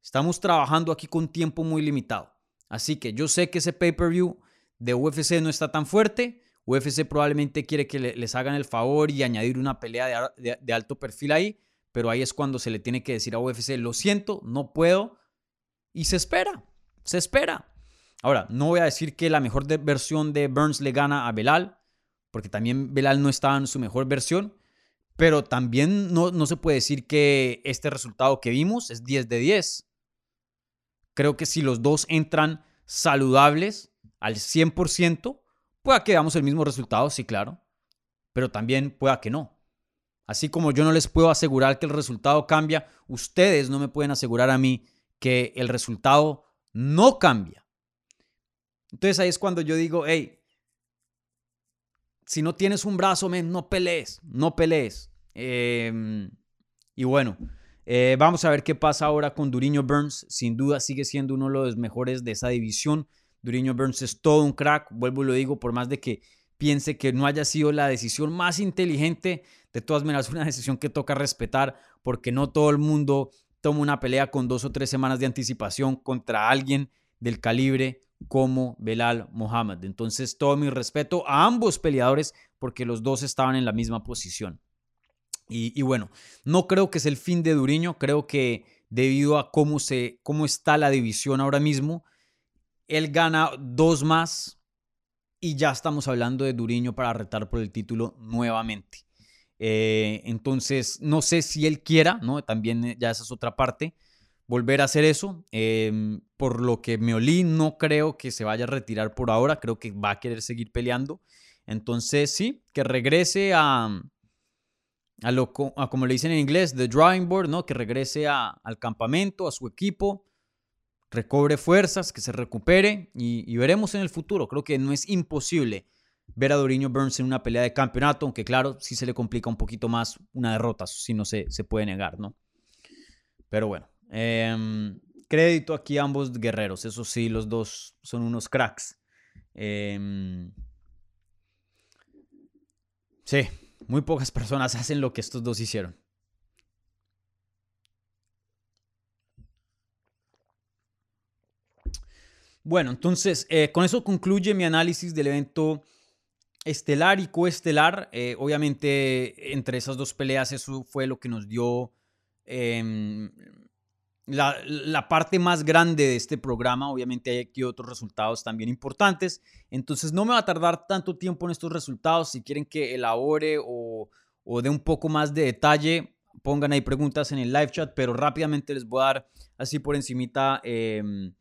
Estamos trabajando aquí con tiempo muy limitado. Así que yo sé que ese pay-per-view de UFC no está tan fuerte. UFC probablemente quiere que les hagan el favor y añadir una pelea de, alto perfil ahí, pero ahí es cuando se le tiene que decir a UFC, lo siento, no puedo, y se espera, se espera. Ahora, no voy a decir que la mejor versión de Burns le gana a Belal, porque también Belal no estaba en su mejor versión, pero también no, no se puede decir que este resultado que vimos es 10 de 10. Creo que si los dos entran saludables al 100%, pueda que veamos el mismo resultado, sí, claro, pero también pueda que no. Así como yo no les puedo asegurar que el resultado cambia, ustedes no me pueden asegurar a mí que el resultado no cambia. Entonces ahí es cuando yo digo, hey, si no tienes un brazo, no pelees, no pelees. Em, y bueno, eh, vamos a ver qué pasa ahora con Duriño Burns. Sin duda sigue siendo uno de los mejores de esa división. Duriño Burns es todo un crack, vuelvo y lo digo, por más de que piense que no haya sido la decisión más inteligente, de todas maneras una decisión que toca respetar porque no todo el mundo toma una pelea con dos o tres semanas de anticipación contra alguien del calibre como Belal Mohamed. Entonces todo mi respeto a ambos peleadores porque los dos estaban en la misma posición. Y, bueno, no creo que es el fin de Duriño, creo que debido a cómo, se, cómo está la división ahora mismo, él gana dos más y ya estamos hablando de Duriño para retar por el título nuevamente. Eh, entonces, no sé si él quiera, ¿no? También eh, ya esa es otra parte, volver a hacer eso. Em, por lo que me olí, no creo que se vaya a retirar por ahora, creo que va a querer seguir peleando. Entonces, sí, que regrese a, a lo como le dicen en inglés, the drawing board, ¿no? Que regrese al campamento, a su equipo, recobre fuerzas, que se recupere y, veremos en el futuro. Creo que no es imposible ver a Doriño Burns en una pelea de campeonato, aunque claro, sí se le complica un poquito más una derrota, si no se, se puede negar, ¿no? Pero bueno, em, crédito aquí a ambos guerreros, eso sí, los dos son unos cracks. Em, sí, muy pocas personas <laughs> hacen lo que estos dos hicieron. Bueno, entonces, eh, con eso concluye mi análisis del evento estelar y coestelar. Eh, obviamente, entre esas dos peleas, eso fue lo que nos dio em, la, parte más grande de este programa. Obviamente, hay aquí otros resultados también importantes. Entonces, no me va a tardar tanto tiempo en estos resultados. Si quieren que elabore o, o dé un poco más de detalle, pongan ahí preguntas en el live chat, pero rápidamente les voy a dar así por encimita. Em,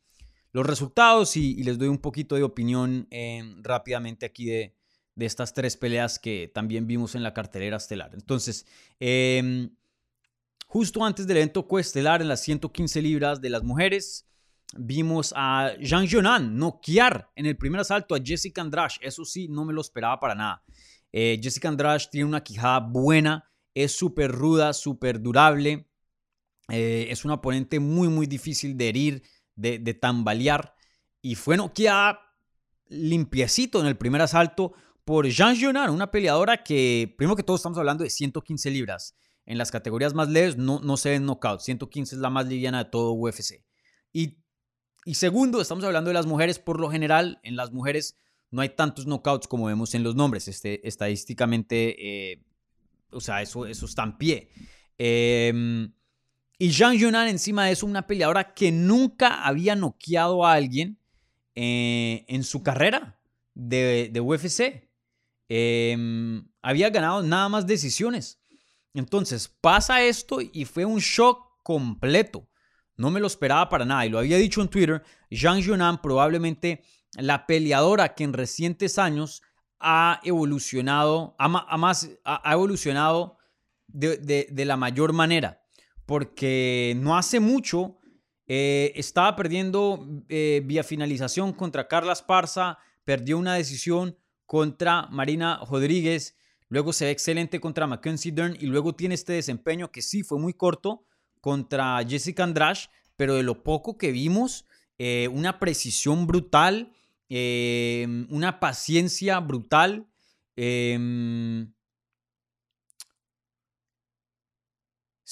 los resultados y, les doy un poquito de opinión em, rápidamente aquí de, estas tres peleas que también vimos en la cartelera estelar. Entonces, em, justo antes del evento coestelar en las 115 libras de las mujeres, vimos a Jean Jonan noquear en el primer asalto a Jessica Andrade. Eso sí, no me lo esperaba para nada. Eh, Jessica Andrade tiene una quijada buena, es súper ruda, súper durable. Eh, es una oponente muy, muy difícil de herir de, tambalear y fue noqueada limpiecito en el primer asalto por Jean Jonan, una peleadora que, primero que todo, estamos hablando de 115 libras. En las categorías más leves no, no se ven knockouts. 115 es la más liviana de todo UFC. Y, y segundo, estamos hablando de las mujeres. Por lo general, en las mujeres no hay tantos knockouts como vemos en los nombres. Este, estadísticamente, eh, o sea, eso, eso está en pie. Eh, y Jean Yunan encima de eso, una peleadora que nunca había noqueado a alguien eh, en su carrera de, UFC. Em, había ganado nada más decisiones. Entonces pasa esto y fue un shock completo. No me lo esperaba para nada. Y lo había dicho en Twitter, Jean Yunan probablemente la peleadora que en recientes años ha evolucionado, ha, evolucionado de la mayor manera porque no hace mucho eh, estaba perdiendo eh, vía finalización contra Carla Esparza, perdió una decisión contra Marina Rodríguez, luego se ve excelente contra Mackenzie Dern y luego tiene este desempeño que sí fue muy corto contra Jessica Andrade, pero de lo poco que vimos, eh, una precisión brutal, una paciencia brutal. Em,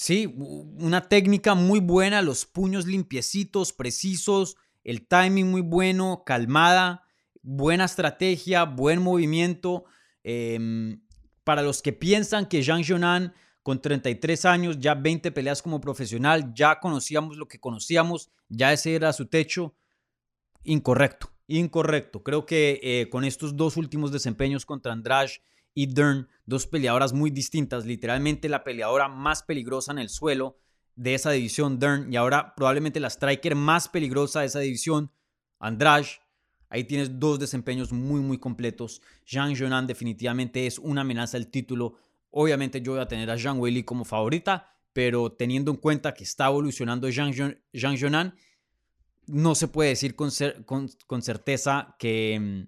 Sí, una técnica muy buena, los puños limpiecitos, precisos, el timing muy bueno, calmada, buena estrategia, buen movimiento. Em, para los que piensan que Jean Jonan con 33 años, ya 20 peleas como profesional, ya conocíamos lo que conocíamos, ya ese era su techo, incorrecto, incorrecto. Creo que eh, con estos dos últimos desempeños contra Andrade y Dern, dos peleadoras muy distintas, literalmente la peleadora más peligrosa en el suelo de esa división, Dern, y ahora probablemente la striker más peligrosa de esa división, Andrade. Ahí tienes dos desempeños muy, muy completos. Jean Jonan definitivamente es una amenaza al título. Obviamente yo voy a tener a Jean Weili como favorita, pero teniendo en cuenta que está evolucionando Jean, Jean Jonan, no se puede decir con, con certeza que,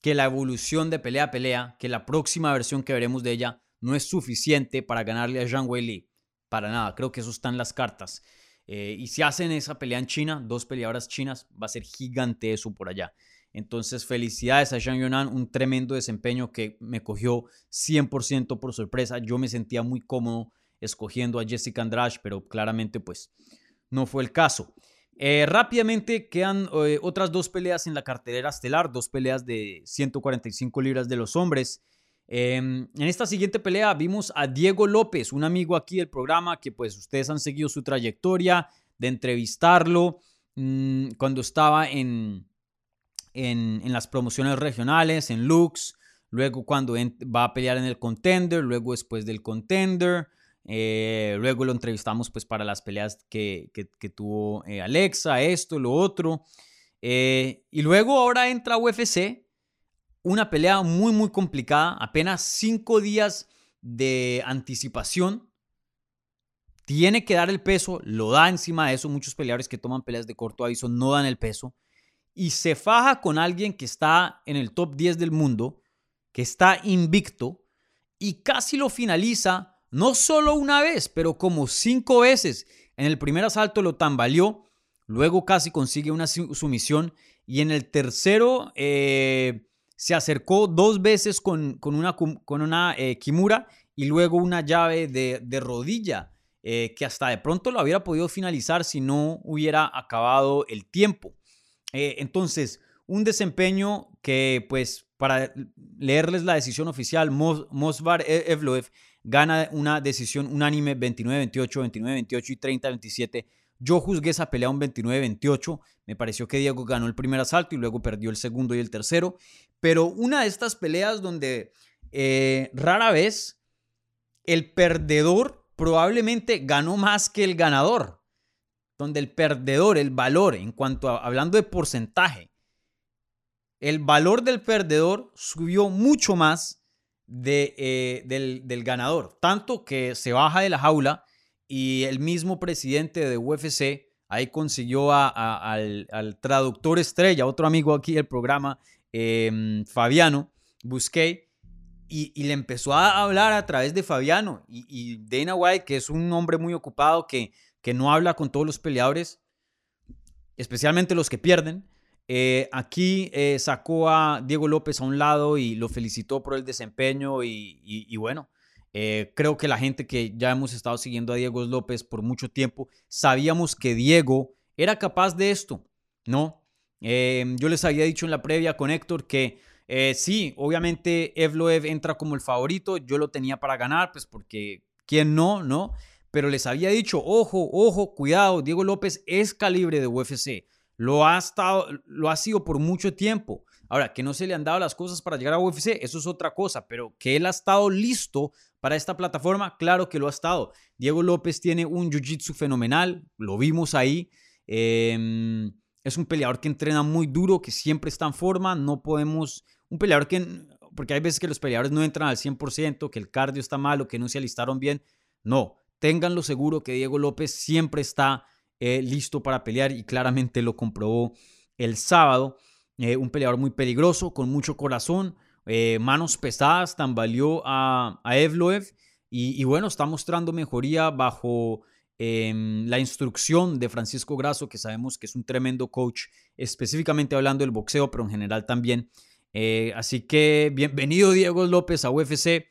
que la evolución de pelea a pelea, que la próxima versión que veremos de ella no es suficiente para ganarle a Zhang Weili. Para nada, creo que eso está en las cartas. Eh, y si hacen esa pelea en China, dos peleadoras chinas, va a ser gigante eso por allá. Entonces, felicidades a Zhang Yunan, un tremendo desempeño que me cogió 100% por sorpresa. Yo me sentía muy cómodo escogiendo a Jessica Andrade, pero claramente pues no fue el caso. Eh, rápidamente quedan eh, otras dos peleas en la cartelera estelar, dos peleas de 145 libras de los hombres. Em, en esta siguiente pelea vimos a Diego López, un amigo aquí del programa que pues ustedes han seguido su trayectoria de entrevistarlo mm, cuando estaba en, en, las promociones regionales, en Lux, luego cuando va a pelear en el contender, luego después del contender. Eh, luego lo entrevistamos pues para las peleas que, tuvo eh, Alexa, esto, lo otro. Eh, y luego ahora entra UFC, una pelea muy muy complicada, apenas cinco días de anticipación. Tiene que dar el peso, lo da encima de eso. Muchos peleadores que toman peleas de corto aviso no dan el peso. Y se faja con alguien que está en el top 10 del mundo, que está invicto y casi lo finaliza no solo una vez, pero como cinco veces. En el primer asalto lo tambaleó, luego casi consigue una sumisión y en el tercero eh, se acercó dos veces con, una, con una eh, Kimura y luego una llave de, rodilla. Eh, que hasta de pronto lo hubiera podido finalizar si no hubiera acabado el tiempo. entonces, un desempeño que, pues, para leerles la decisión oficial, Mosvar e-, Evloev gana una decisión unánime 29-28, 29-28 y 30-27. Yo juzgué esa pelea un 29-28. Me pareció que Diego ganó el primer asalto y luego perdió el segundo y el tercero. Pero una de estas peleas donde eh, rara vez el perdedor probablemente ganó más que el ganador. Donde el perdedor, el valor, en cuanto a hablando de porcentaje, el valor del perdedor subió mucho más de, eh, del, ganador. Tanto que se baja de la jaula y el mismo presidente de UFC ahí consiguió al, traductor estrella, otro amigo aquí del programa, em, Fabiano Busqué, y, le empezó a hablar a través de Fabiano. Y, Dana White, que es un hombre muy ocupado, que, que no habla con todos los peleadores, especialmente los que pierden, eh, aquí eh, sacó a Diego López a un lado y lo felicitó por el desempeño y, bueno, eh, creo que la gente que ya hemos estado siguiendo a Diego López por mucho tiempo, sabíamos que Diego era capaz de esto, ¿no? yo les había dicho en la previa con Héctor que sí, obviamente Evloev entra como el favorito, yo lo tenía para ganar, pues porque ¿quién no, no? Pero les había dicho, ojo, ojo, cuidado, Diego López es calibre de UFC lo ha, estado, lo ha sido por mucho tiempo. Ahora, que no se le han dado las cosas para llegar a UFC, eso es otra cosa, pero que él ha estado listo para esta plataforma, claro que lo ha estado. Diego López tiene un jiu-jitsu fenomenal, lo vimos ahí. Em, es un peleador que entrena muy duro, que siempre está en forma. No podemos. Un peleador que. Porque hay veces que los peleadores no entran al 100%, que el cardio está malo, que no se alistaron bien. No, ténganlo seguro que Diego López siempre está eh, listo para pelear y claramente lo comprobó el sábado. Eh, un peleador muy peligroso, con mucho corazón, eh, manos pesadas, tambaleó a, a Evloev y, bueno, está mostrando mejoría bajo em, la instrucción de Francisco Grasso, que sabemos que es un tremendo coach, específicamente hablando del boxeo, pero en general también. así que bienvenido Diego López a UFC,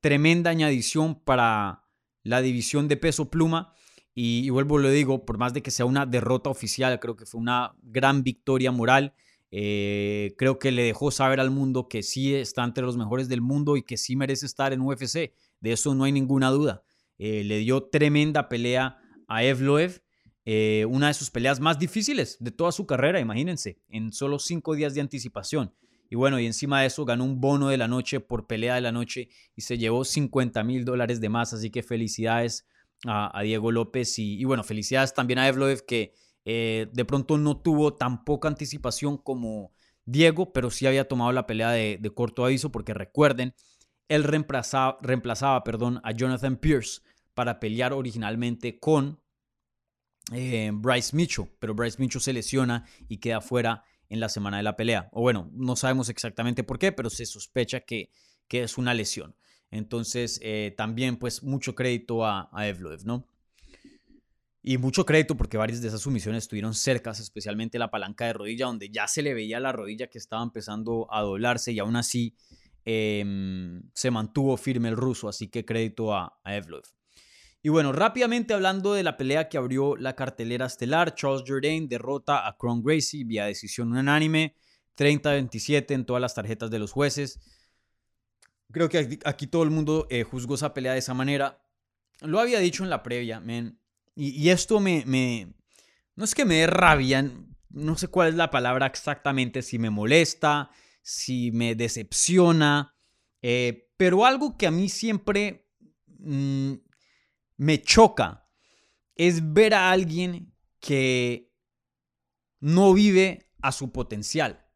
tremenda añadición para la división de peso pluma. Y, vuelvo, lo digo, por más de que sea una derrota oficial, creo que fue una gran victoria moral. Eh, creo que le dejó saber al mundo que sí está entre los mejores del mundo y que sí merece estar en UFC. De eso no hay ninguna duda. Eh, le dio tremenda pelea a Evloev, eh, una de sus peleas más difíciles de toda su carrera, imagínense, en solo cinco días de anticipación. Y bueno, y encima de eso ganó un bono de la noche por pelea de la noche y se llevó 50 mil dólares de más. Así que felicidades a, Diego López y, bueno, felicidades también a Evloev que eh, de pronto no tuvo tan poca anticipación como Diego, pero sí había tomado la pelea de, corto aviso porque recuerden, él reemplazaba, reemplazaba perdón, a Jonathan Pierce para pelear originalmente con eh, Bryce Mitchell, pero Bryce Mitchell se lesiona y queda fuera en la semana de la pelea. O bueno, no sabemos exactamente por qué, pero se sospecha que, que es una lesión. Entonces, eh, también pues mucho crédito a, a Evloev, ¿no? Y mucho crédito porque varias de esas sumisiones estuvieron cercas, especialmente la palanca de rodilla, donde ya se le veía la rodilla que estaba empezando a doblarse y aún así em, se mantuvo firme el ruso, así que crédito a, a. Y bueno, rápidamente hablando de la pelea que abrió la cartelera estelar, Charles Jourdain derrota a Cron Gracie vía decisión unánime, 30-27 en todas las tarjetas de los jueces. Creo que aquí, todo el mundo eh, juzgó esa pelea de esa manera. Lo había dicho en la previa, men. Y, esto me, me, No es que me dé rabia, no sé cuál es la palabra exactamente, si me molesta, si me decepciona, eh, pero algo que a mí siempre mm, me choca es ver a alguien que no vive a su potencial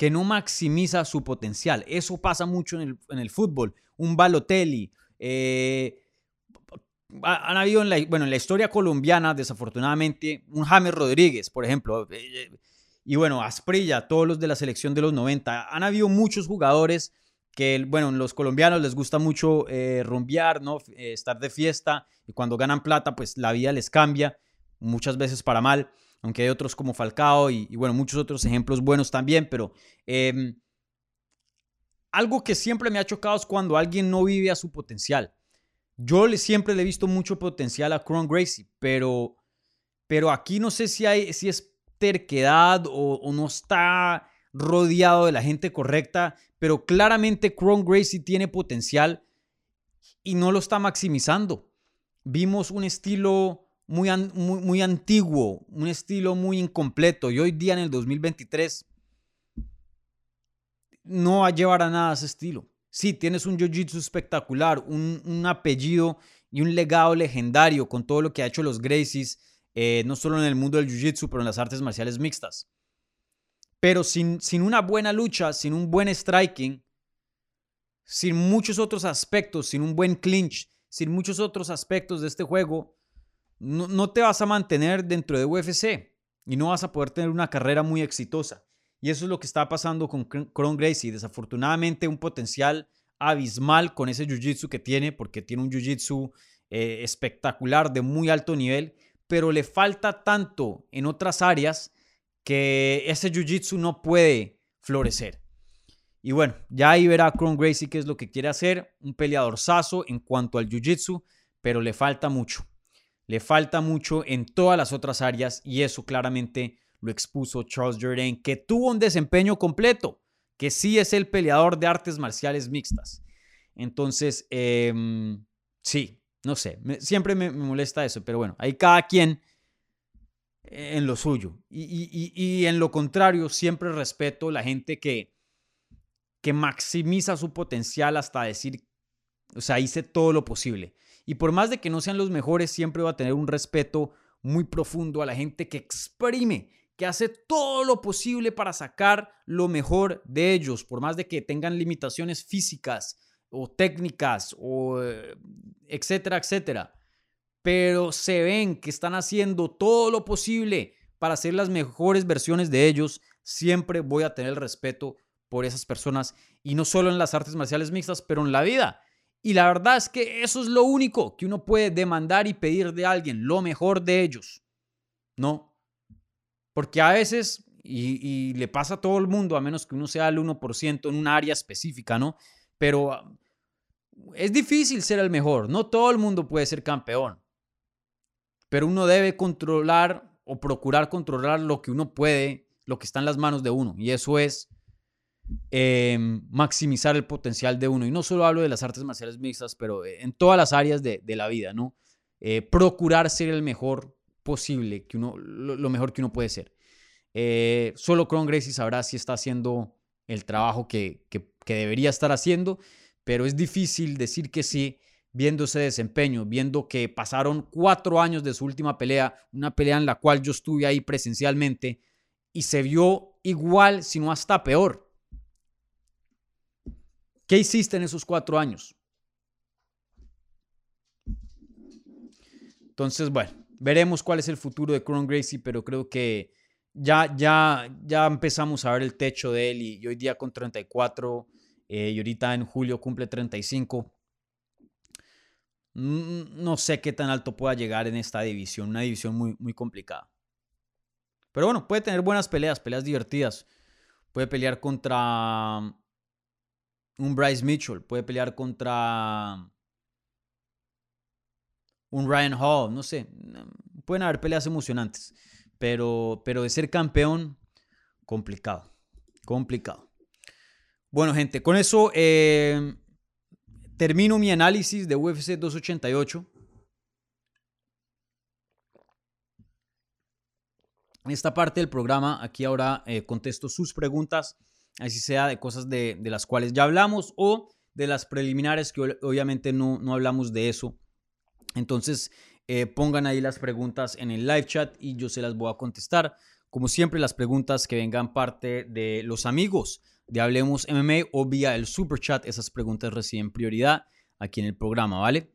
que no maximiza su potencial. Eso pasa mucho en el, fútbol. Un Balotelli. Eh, han habido en la, bueno, en la historia colombiana, desafortunadamente, un James Rodríguez, por ejemplo. Eh, Y bueno, Asprilla, todos los de la selección de los 90. Han habido muchos jugadores que, bueno, los colombianos les gusta mucho eh, rumbear, ¿no? Eh, estar de fiesta y cuando ganan plata, pues la vida les cambia, muchas veces para mal, aunque hay otros como Falcao y, bueno, muchos otros ejemplos buenos también, pero em, algo que siempre me ha chocado es cuando alguien no vive a su potencial. Yo le, siempre le he visto mucho potencial a Cron Gracie, pero, pero aquí no sé si, hay, si es terquedad o, no está rodeado de la gente correcta, pero claramente Cron Gracie tiene potencial y no lo está maximizando. Vimos un estilo muy, muy, muy, antiguo, un estilo muy incompleto y hoy día en el 2023 no va a llevar a nada ese estilo. Sí, tienes un jiu-jitsu espectacular, un, un, apellido y un legado legendario con todo lo que ha hecho los Gracies, eh, no solo en el mundo del jiu-jitsu, pero en las artes marciales mixtas. Pero sin, sin una buena lucha, sin un buen striking, sin muchos otros aspectos, sin un buen clinch, sin muchos otros aspectos de este juego, no, no, te vas a mantener dentro de UFC y no vas a poder tener una carrera muy exitosa. Y eso es lo que está pasando con Cron Gracie. Desafortunadamente, un potencial abismal con ese jiu-jitsu que tiene, porque tiene un jiu-jitsu eh, espectacular de muy alto nivel, pero le falta tanto en otras áreas que ese jiu-jitsu no puede florecer. Y bueno, ya ahí verá Cron Gracie qué es lo que quiere hacer, un peleador saso en cuanto al jiu-jitsu, pero le falta mucho. Le falta mucho en todas las otras áreas y eso claramente lo expuso Charles Jourdain, que tuvo un desempeño completo, que sí es el peleador de artes marciales mixtas. Entonces, em, sí, no sé, siempre me, molesta eso, pero bueno, ahí cada quien en lo suyo. Y, en lo contrario, siempre respeto la gente que, que maximiza su potencial hasta decir, o sea, hice todo lo posible. Y por más de que no sean los mejores, siempre va a tener un respeto muy profundo a la gente que exprime, que hace todo lo posible para sacar lo mejor de ellos, por más de que tengan limitaciones físicas o técnicas o eh, etcétera, etcétera pero se ven que están haciendo todo lo posible para ser las mejores versiones de ellos, siempre voy a tener el respeto por esas personas y no solo en las artes marciales mixtas, pero en la vida. Y la verdad es que eso es lo único que uno puede demandar y pedir de alguien, lo mejor de ellos. ¿No? Porque a veces, y, le pasa a todo el mundo, a menos que uno sea el 1% en un área específica, ¿no? Pero es difícil ser el mejor, no todo el mundo puede ser campeón pero uno debe controlar o procurar controlar lo que uno puede, lo que está en las manos de uno, y eso es em, maximizar el potencial de uno. Y no solo hablo de las artes marciales mixtas, pero en todas las áreas de, la vida, ¿no? Eh, procurar ser el mejor posible, que uno, lo, mejor que uno puede ser. Eh, solo Cron Gracie sabrá si está haciendo el trabajo que, que, que debería estar haciendo, pero es difícil decir que sí viendo ese desempeño, viendo que pasaron cuatro años de su última pelea, una pelea en la cual yo estuve ahí presencialmente y se vio igual, si no hasta peor. ¿Qué hiciste en esos cuatro años? Entonces, bueno, veremos cuál es el futuro de Cron Gracie, pero creo que ya, ya, ya empezamos a ver el techo de él y, hoy día con 34 eh, y ahorita en julio cumple 35 no sé qué tan alto pueda llegar en esta división, una división muy, muy complicada. Pero bueno, puede tener buenas peleas, peleas divertidas. Puede pelear contra un Bryce Mitchell, puede pelear contra un Ryan Hall, no sé. Pueden haber peleas emocionantes, pero, pero de ser campeón, complicado, complicado. Bueno, gente, con eso eh, termino mi análisis de UFC 288. En esta parte del programa, aquí ahora eh, contesto sus preguntas, así sea de cosas de, las cuales ya hablamos o de las preliminares que obviamente no, no hablamos de eso. Entonces, eh, pongan ahí las preguntas en el live chat y yo se las voy a contestar. Como siempre, las preguntas que vengan parte de los amigos de Hablemos MMA o vía el super chat. Esas preguntas reciben prioridad aquí en el programa, ¿vale?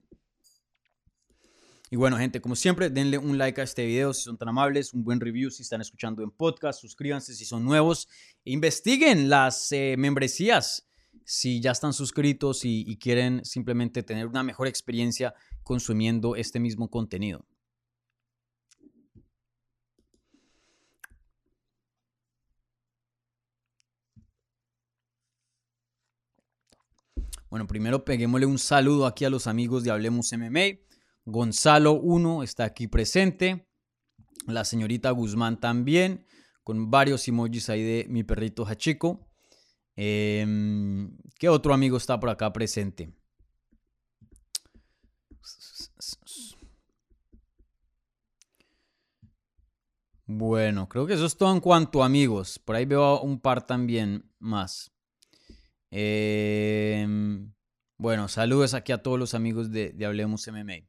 Y bueno, gente, como siempre, denle un like a este video si son tan amables, un buen review si están escuchando en podcast, suscríbanse si son nuevos, e investiguen las eh, membresías si ya están suscritos y, y quieren simplemente tener una mejor experiencia consumiendo este mismo contenido. Bueno, primero peguémosle un saludo aquí a los amigos de Hablemos MMA. Gonzalo 1 está aquí presente. La señorita Guzmán también, con varios emojis ahí de mi perrito Hachico. Em, ¿Qué otro amigo está por acá presente? Bueno, creo que eso es todo en cuanto a amigos. Por ahí veo un par también más. Em, bueno, saludos aquí a todos los amigos de, Hablemos MMA.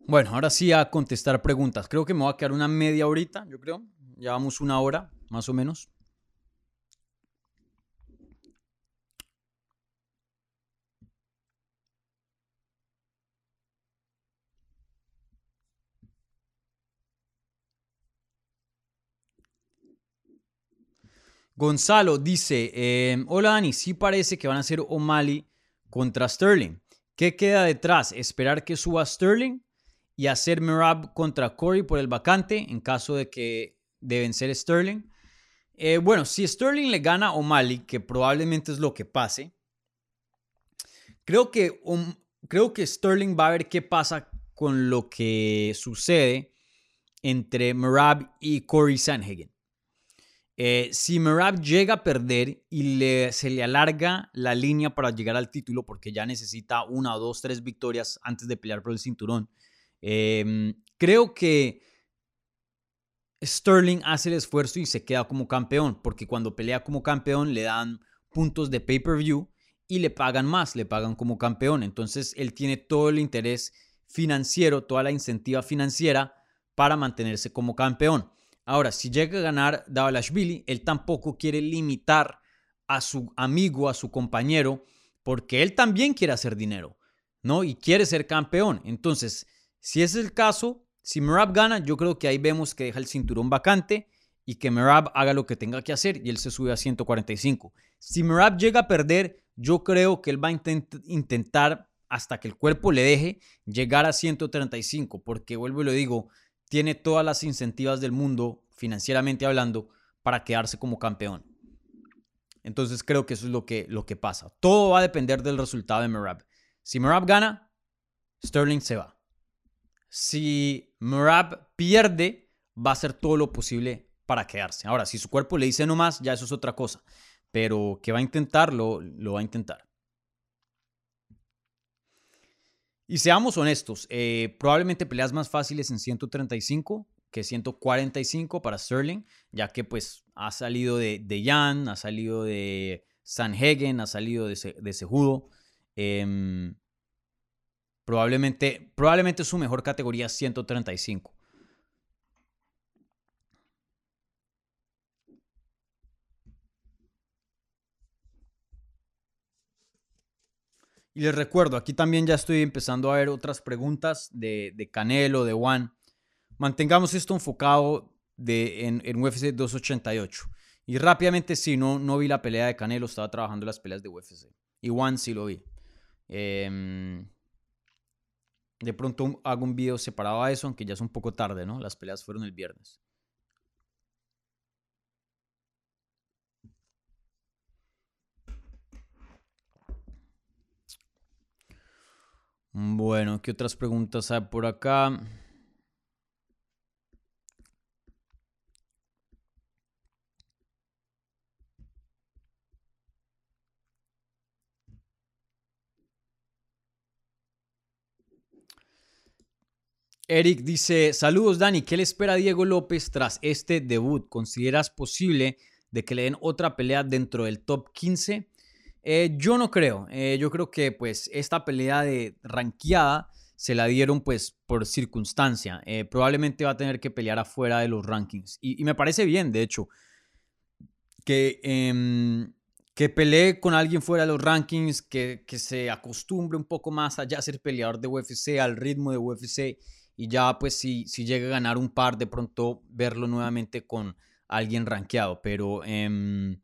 Bueno, ahora sí a contestar preguntas. Creo que me va a quedar una media horita, yo creo. Llevamos una hora, más o menos. Gonzalo dice, em, hola Dani, sí parece que van a ser O'Malley contra Sterling. ¿Qué queda detrás? ¿Esperar que suba Sterling y hacer Merab contra Corey por el vacante en caso de que deben ser Sterling? Eh, bueno, si Sterling le gana a O'Malley, que probablemente es lo que pase, creo que, creo que Sterling va a ver qué pasa con lo que sucede entre Merab y Corey Sanhagen. Eh, si Merab llega a perder y se le alarga la línea para llegar al título, porque ya necesita una, dos, tres victorias antes de pelear por el cinturón, em, creo que Sterling hace el esfuerzo y se queda como campeón, porque cuando pelea como campeón le dan puntos de pay-per-view y le pagan más, le pagan como campeón. Entonces él tiene todo el interés financiero, toda la incentiva financiera para mantenerse como campeón. Ahora, si llega a ganar Davalashvili, él tampoco quiere limitar a su amigo, a su compañero, porque él también quiere hacer dinero, ¿no? Y quiere ser campeón. Entonces, si es el caso, si Merab gana, yo creo que ahí vemos que deja el cinturón vacante y que Merab haga lo que tenga que hacer y él se sube a 145. Si Merab llega a perder, yo creo que él va a intentar hasta que el cuerpo le deje llegar a 135, porque vuelvo y lo digo, tiene todas las incentivas del mundo, financieramente hablando, para quedarse como campeón. Entonces creo que eso es lo que, lo que pasa. Todo va a depender del resultado de Merab. Si Merab gana, Sterling se va. Si Merab pierde, va a hacer todo lo posible para quedarse. Ahora, si su cuerpo le dice no más, ya eso es otra cosa. Pero que va a intentarlo, lo va a intentar. Y seamos honestos, eh, probablemente peleas más fáciles en 135 que 145 para Sterling, ya que pues ha salido de, de Jan, ha salido de Sanhagen, ha salido de, de Sejudo. Em, probablemente, probablemente su mejor categoría es 135. Y les recuerdo, aquí también ya estoy empezando a ver otras preguntas de, de Canelo, de Juan. Mantengamos esto enfocado de, en, en, UFC 288. Y rápidamente, sí, no, no vi la pelea de Canelo, estaba trabajando las peleas de UFC. Y Juan sí lo vi. Eh, de pronto hago un video separado a eso, aunque ya es un poco tarde, ¿no? Las peleas fueron el viernes. Bueno, ¿qué otras preguntas hay por acá? Eric dice, saludos Dani, ¿qué le espera a Diego López tras este debut? ¿Consideras posible de que le den otra pelea dentro del top 15? Eh, yo no creo. Eh, yo creo que pues esta pelea de ranqueada se la dieron pues por circunstancia. Eh, probablemente va a tener que pelear afuera de los rankings. Y, me parece bien, de hecho, que, em, que pelee con alguien fuera de los rankings, que, que se acostumbre un poco más allá a ser peleador de UFC, al ritmo de UFC, y ya pues si, si llega a ganar un par, de pronto verlo nuevamente con alguien rankeado. Pero eh,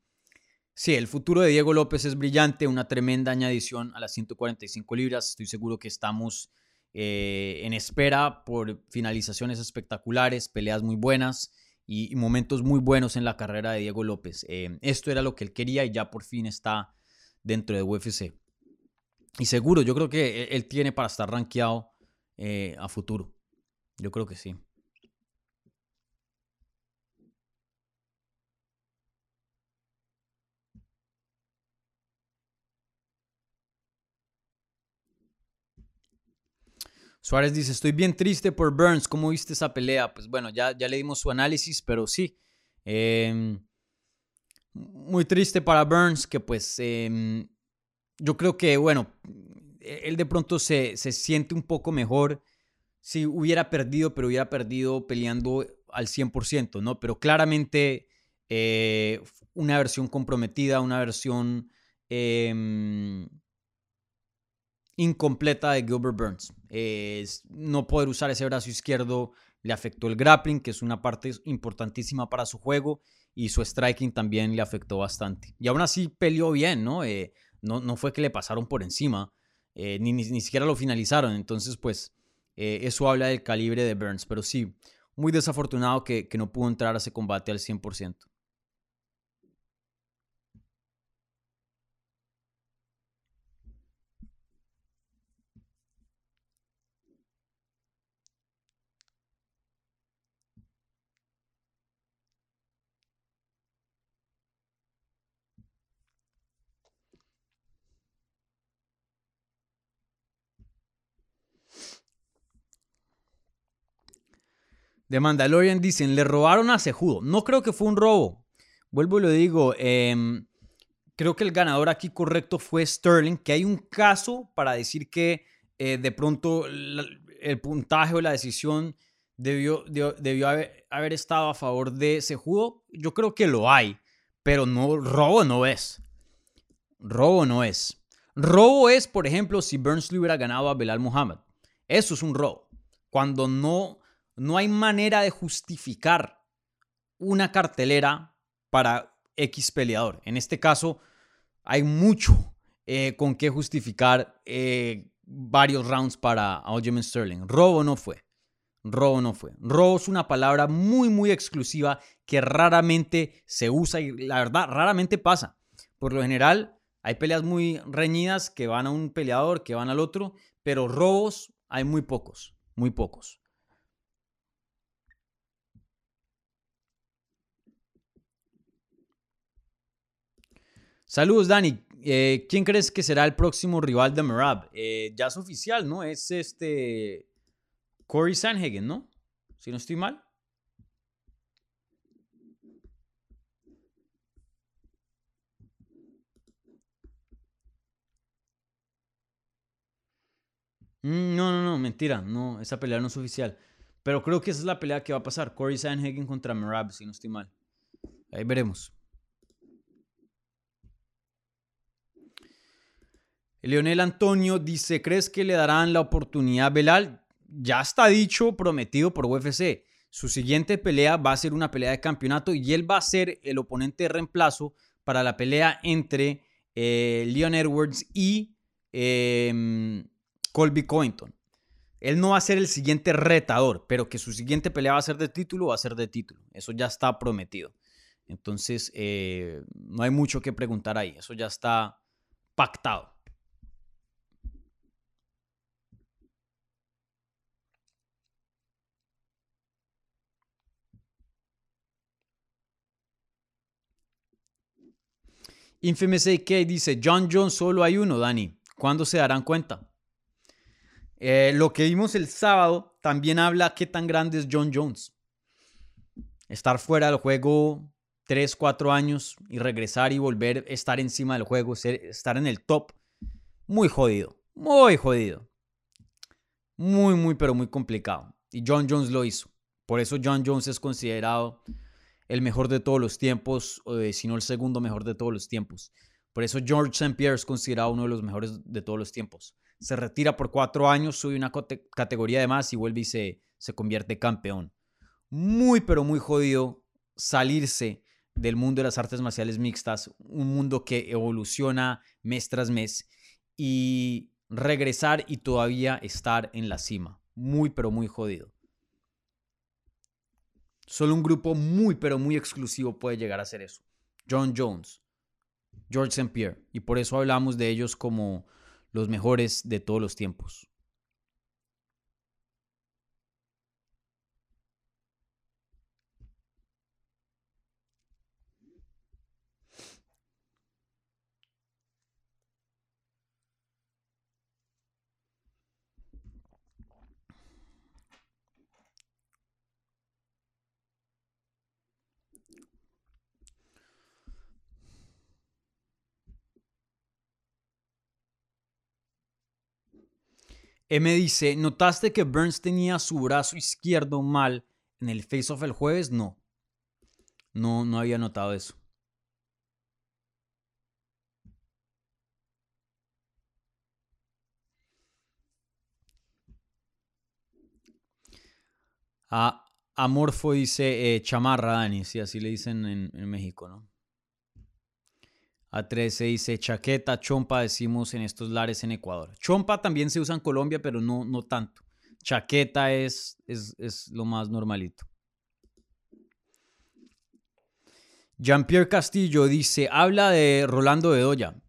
sí, el futuro de Diego López es brillante, una tremenda añadición a las 145 libras. Estoy seguro que estamos eh, en espera por finalizaciones espectaculares, peleas muy buenas y, momentos muy buenos en la carrera de Diego López. Eh, esto era lo que él quería y ya por fin está dentro de UFC. Y seguro, yo creo que él tiene para estar rankeado eh, a futuro. Yo creo que sí. Suárez dice, estoy bien triste por Burns, ¿cómo viste esa pelea? Pues bueno, ya, ya le dimos su análisis, pero sí. Em, muy triste para Burns, que pues em, yo creo que, bueno, él de pronto se, se, siente un poco mejor si hubiera perdido, pero hubiera perdido peleando al 100%, ¿no? Pero claramente eh, una versión comprometida, una versión... Eh, incompleta de Gilbert Burns. Es no poder usar ese brazo izquierdo le afectó el grappling, que es una parte importantísima para su juego, y su striking también le afectó bastante. Y aún así peleó bien, ¿no? Eh, no, no, fue que le pasaron por encima, eh, ni, ni, siquiera lo finalizaron. Entonces, pues, eh, eso habla del calibre de Burns. Pero sí, muy desafortunado que, que no pudo entrar a ese combate al 100%. De Mandalorian dicen, le robaron a Sejudo. No creo que fue un robo. Vuelvo y lo digo, em, creo que el ganador aquí correcto fue Sterling, que hay un caso para decir que eh, de pronto el puntaje o la decisión debió, debió haber, estado a favor de Sejudo. Yo creo que lo hay, pero no, robo no es. Robo no es. Robo es, por ejemplo, si Burns le hubiera ganado a Belal Muhammad. Eso es un robo. Cuando no no hay manera de justificar una cartelera para X peleador. En este caso, hay mucho eh, con qué justificar eh, varios rounds para Aljamain Sterling. Robo no fue. Robo no fue. Robo es una palabra muy, muy exclusiva que raramente se usa y la verdad, raramente pasa. Por lo general, hay peleas muy reñidas que van a un peleador, que van al otro, pero robos hay muy pocos, muy pocos. Saludos, Dani. Eh, ¿Quién crees que será el próximo rival de Merab? Eh, ya es oficial, ¿no? Es este. Corey Sanhagen, ¿no? Si no estoy mal. Mm, no, no, no, mentira. No, esa pelea no es oficial. Pero creo que esa es la pelea que va a pasar. Corey Sanhagen contra Merab, si no estoy mal. Ahí veremos. Leonel Antonio dice, ¿crees que le darán la oportunidad a Belal? Ya está dicho, prometido por UFC. Su siguiente pelea va a ser una pelea de campeonato y él va a ser el oponente de reemplazo para la pelea entre eh, Leon Edwards y em, Colby Covington. Él no va a ser el siguiente retador, pero que su siguiente pelea va a ser de título, va a ser de título. Eso ya está prometido. Entonces, eh, no hay mucho que preguntar ahí. Eso ya está pactado. Infamous AK dice, John Jones solo hay uno, Dani. ¿Cuándo se darán cuenta? Eh, lo que vimos el sábado también habla qué tan grande es John Jones. Estar fuera del juego 3, 4 años y regresar y volver a estar encima del juego, estar en el top. Muy jodido, muy jodido. Muy, muy, pero muy complicado. Y John Jones lo hizo. Por eso John Jones es considerado el mejor de todos los tiempos, eh, si no el segundo mejor de todos los tiempos. Por eso George St. Pierre es considerado uno de los mejores de todos los tiempos. Se retira por cuatro años, sube una categoría de más y vuelve y se, se convierte campeón. Muy, pero muy jodido salirse del mundo de las artes marciales mixtas, un mundo que evoluciona mes tras mes y regresar y todavía estar en la cima. Muy, pero muy jodido. Solo un grupo muy, pero muy exclusivo puede llegar a hacer eso. John Jones, George St. Pierre. Y por eso hablamos de ellos como los mejores de todos los tiempos. M dice, ¿notaste que Burns tenía su brazo izquierdo mal en el face-off el jueves? No. No, no había notado eso. Amorfo dice eh, chamarra, Dani, si así le dicen en México, ¿no? A13 dice chaqueta, chompa, decimos en estos lares en Ecuador. Chompa también se usa en Colombia, pero no, no tanto. Chaqueta es, es, lo más normalito. Jean-Pierre Castillo dice, habla de Rolando Bedoya.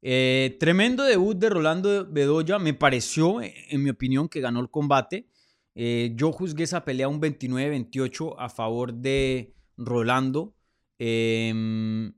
Eh, tremendo debut de Rolando Bedoya. Me pareció, en mi opinión, que ganó el combate. Eh, yo juzgué esa pelea un 29-28 a favor de Rolando. Eh,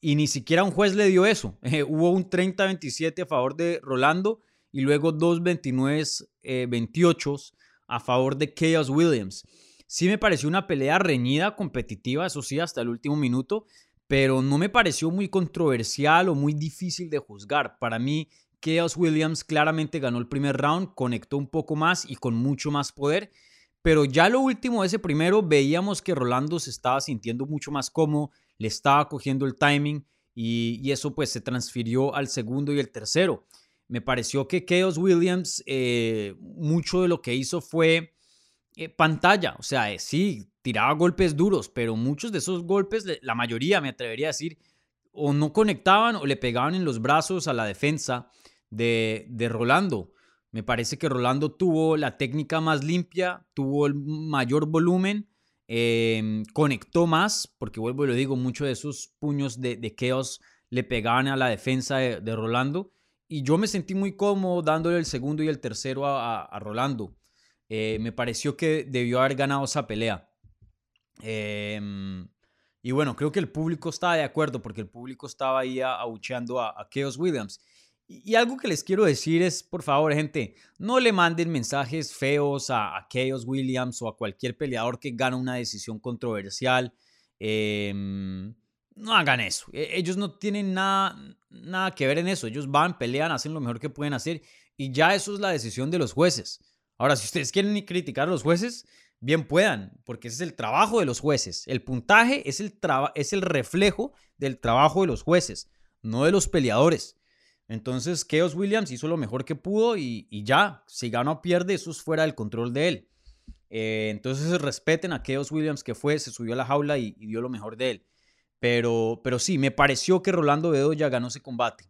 y ni siquiera un juez le dio eso. <laughs> Eh, hubo un 30-27 a favor de Rolando y luego dos 29-28 eh, a favor de Chaos Williams. Sí me pareció una pelea reñida, competitiva, eso sí, hasta el último minuto, pero no me pareció muy controversial o muy difícil de juzgar. Para mí, Chaos Williams claramente ganó el primer round, conectó un poco más y con mucho más poder. Pero ya lo último de ese primero veíamos que Rolando se estaba sintiendo mucho más cómodo, le estaba cogiendo el timing y, eso pues se transfirió al segundo y el tercero. Me pareció que Chaos Williams eh, mucho de lo que hizo fue eh, pantalla, o sea, eh, sí, tiraba golpes duros, pero muchos de esos golpes, la mayoría me atrevería a decir, o no conectaban o le pegaban en los brazos a la defensa de, de Rolando. Me parece que Rolando tuvo la técnica más limpia, tuvo el mayor volumen Em, conectó más, porque vuelvo y lo digo, muchos de esos puños de, de Chaos le pegaban a la defensa de, Rolando. Y yo me sentí muy cómodo dándole el segundo y el tercero a, Rolando. Eh, me pareció que debió haber ganado esa pelea. Em, y bueno, creo que el público estaba de acuerdo porque el público estaba ahí abucheando a, a Chaos Williams. Y algo que les quiero decir es, por favor, gente, no le manden mensajes feos a, Chaos Williams o a cualquier peleador que gana una decisión controversial. Em, no hagan eso. E, ellos no tienen nada, nada que ver en eso. Ellos van, pelean, hacen lo mejor que pueden hacer y ya eso es la decisión de los jueces. Ahora, si ustedes quieren criticar a los jueces, bien puedan, porque ese es el trabajo de los jueces. El puntaje es el, es el reflejo del trabajo de los jueces, no de los peleadores. Entonces, Chaos Williams hizo lo mejor que pudo y, ya, si gana o pierde, eso es fuera del control de él. Eh, entonces, respeten a Chaos Williams que fue, se subió a la jaula y, dio lo mejor de él. Pero, pero sí, me pareció que Rolando Bedoya ganó ese combate.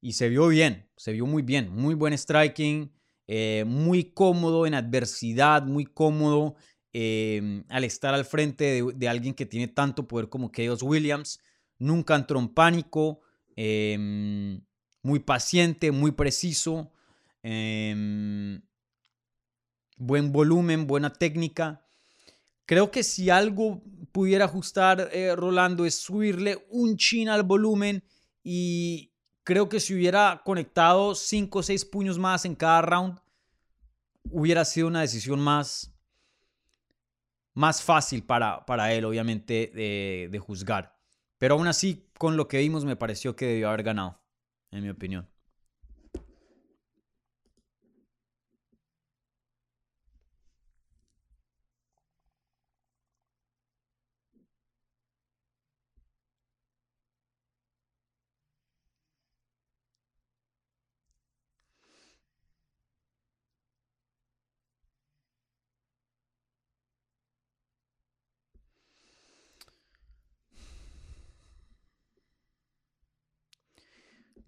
Y se vio bien, se vio muy bien, muy buen striking, eh, muy cómodo en adversidad, muy cómodo eh, al estar al frente de, de, alguien que tiene tanto poder como Chaos Williams. Nunca entró en pánico muy paciente, muy preciso, em, buen volumen, buena técnica. Creo que si algo pudiera ajustar eh, Rolando es subirle un chin al volumen y creo que si hubiera conectado 5 o 6 puños más en cada round, hubiera sido una decisión más, más fácil para, para él, obviamente, de, de juzgar. Pero aún así, con lo que vimos, me pareció que debió haber ganado en mi opinión.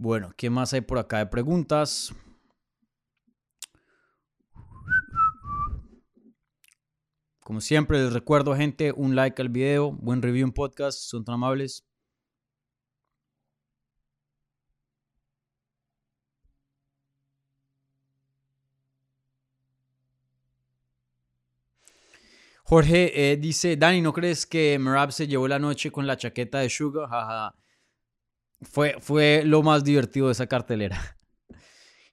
Bueno, ¿qué más hay por acá de preguntas? Como siempre, les recuerdo, gente, un like al video, buen review en podcast, son tan amables. Jorge eh, dice, Dani, ¿no crees que Merab se llevó la noche con la chaqueta de Sugar? Jaja. Fue, fue lo más divertido de esa cartelera.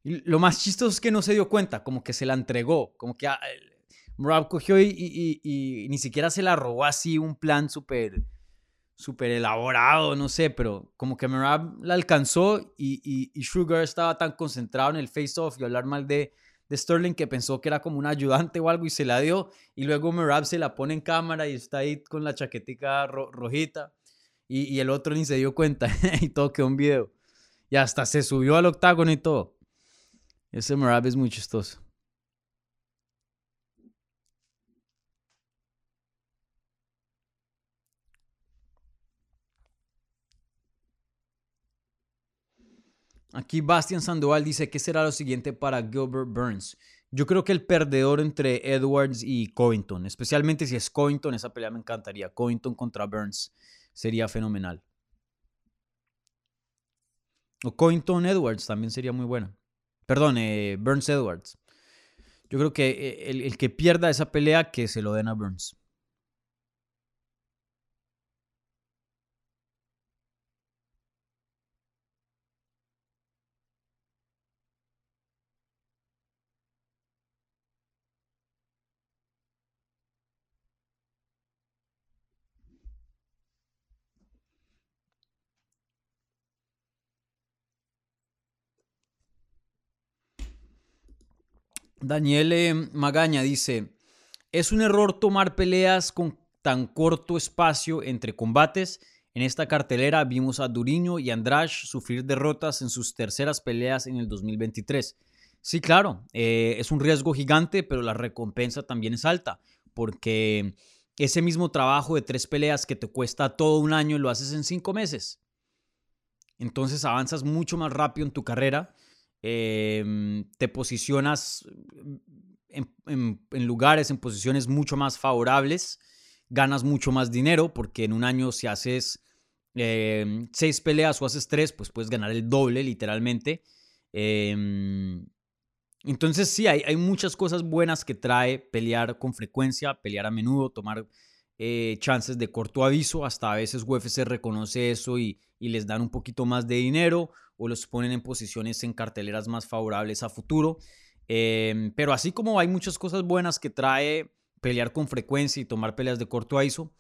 Lo más chistoso es que no se dio cuenta, como que se la entregó, como que ah, Merab cogió y, y, ni siquiera se la robó así un plan súper súper elaborado, no sé, pero como que Merab la alcanzó y, y, Sugar estaba tan concentrado en el face-off y hablar mal de, de Sterling que pensó que era como un ayudante o algo y se la dio. Y luego Merab se la pone en cámara y está ahí con la chaquetica rojita. Y, el otro ni se dio cuenta <laughs> y todo quedó un video. Y hasta se subió al octágono y todo. Ese Merab es muy chistoso. Aquí Bastian Sandoval dice, ¿qué será lo siguiente para Gilbert Burns? Yo creo que el perdedor entre Edwards y Covington, especialmente si es Covington, esa pelea me encantaría. Covington contra Burns sería fenomenal. O Covington Edwards también sería muy buena. Perdón, eh, Burns Edwards. Yo creo que eh, el, el que pierda esa pelea, que se lo den a Burns. Daniel Magaña dice, es un error tomar peleas con tan corto espacio entre combates. En esta cartelera vimos a Duriño y Andrade sufrir derrotas en sus terceras peleas en el 2023. Sí, claro, eh, es un riesgo gigante, pero la recompensa también es alta, porque ese mismo trabajo de tres peleas que te cuesta todo un año lo haces en cinco meses. Entonces avanzas mucho más rápido en tu carrera Em, te posicionas en, lugares, en posiciones mucho más favorables, ganas mucho más dinero, porque en un año si haces em, seis peleas o haces tres, pues puedes ganar el doble literalmente. Em, entonces sí, hay, hay, muchas cosas buenas que trae pelear con frecuencia, pelear a menudo, tomar eh, chances de corto aviso, hasta a veces UFC reconoce eso y, les dan un poquito más de dinero o los ponen en posiciones en carteleras más favorables a futuro. Em, pero así como hay muchas cosas buenas que trae pelear con frecuencia y tomar peleas de corto aizo,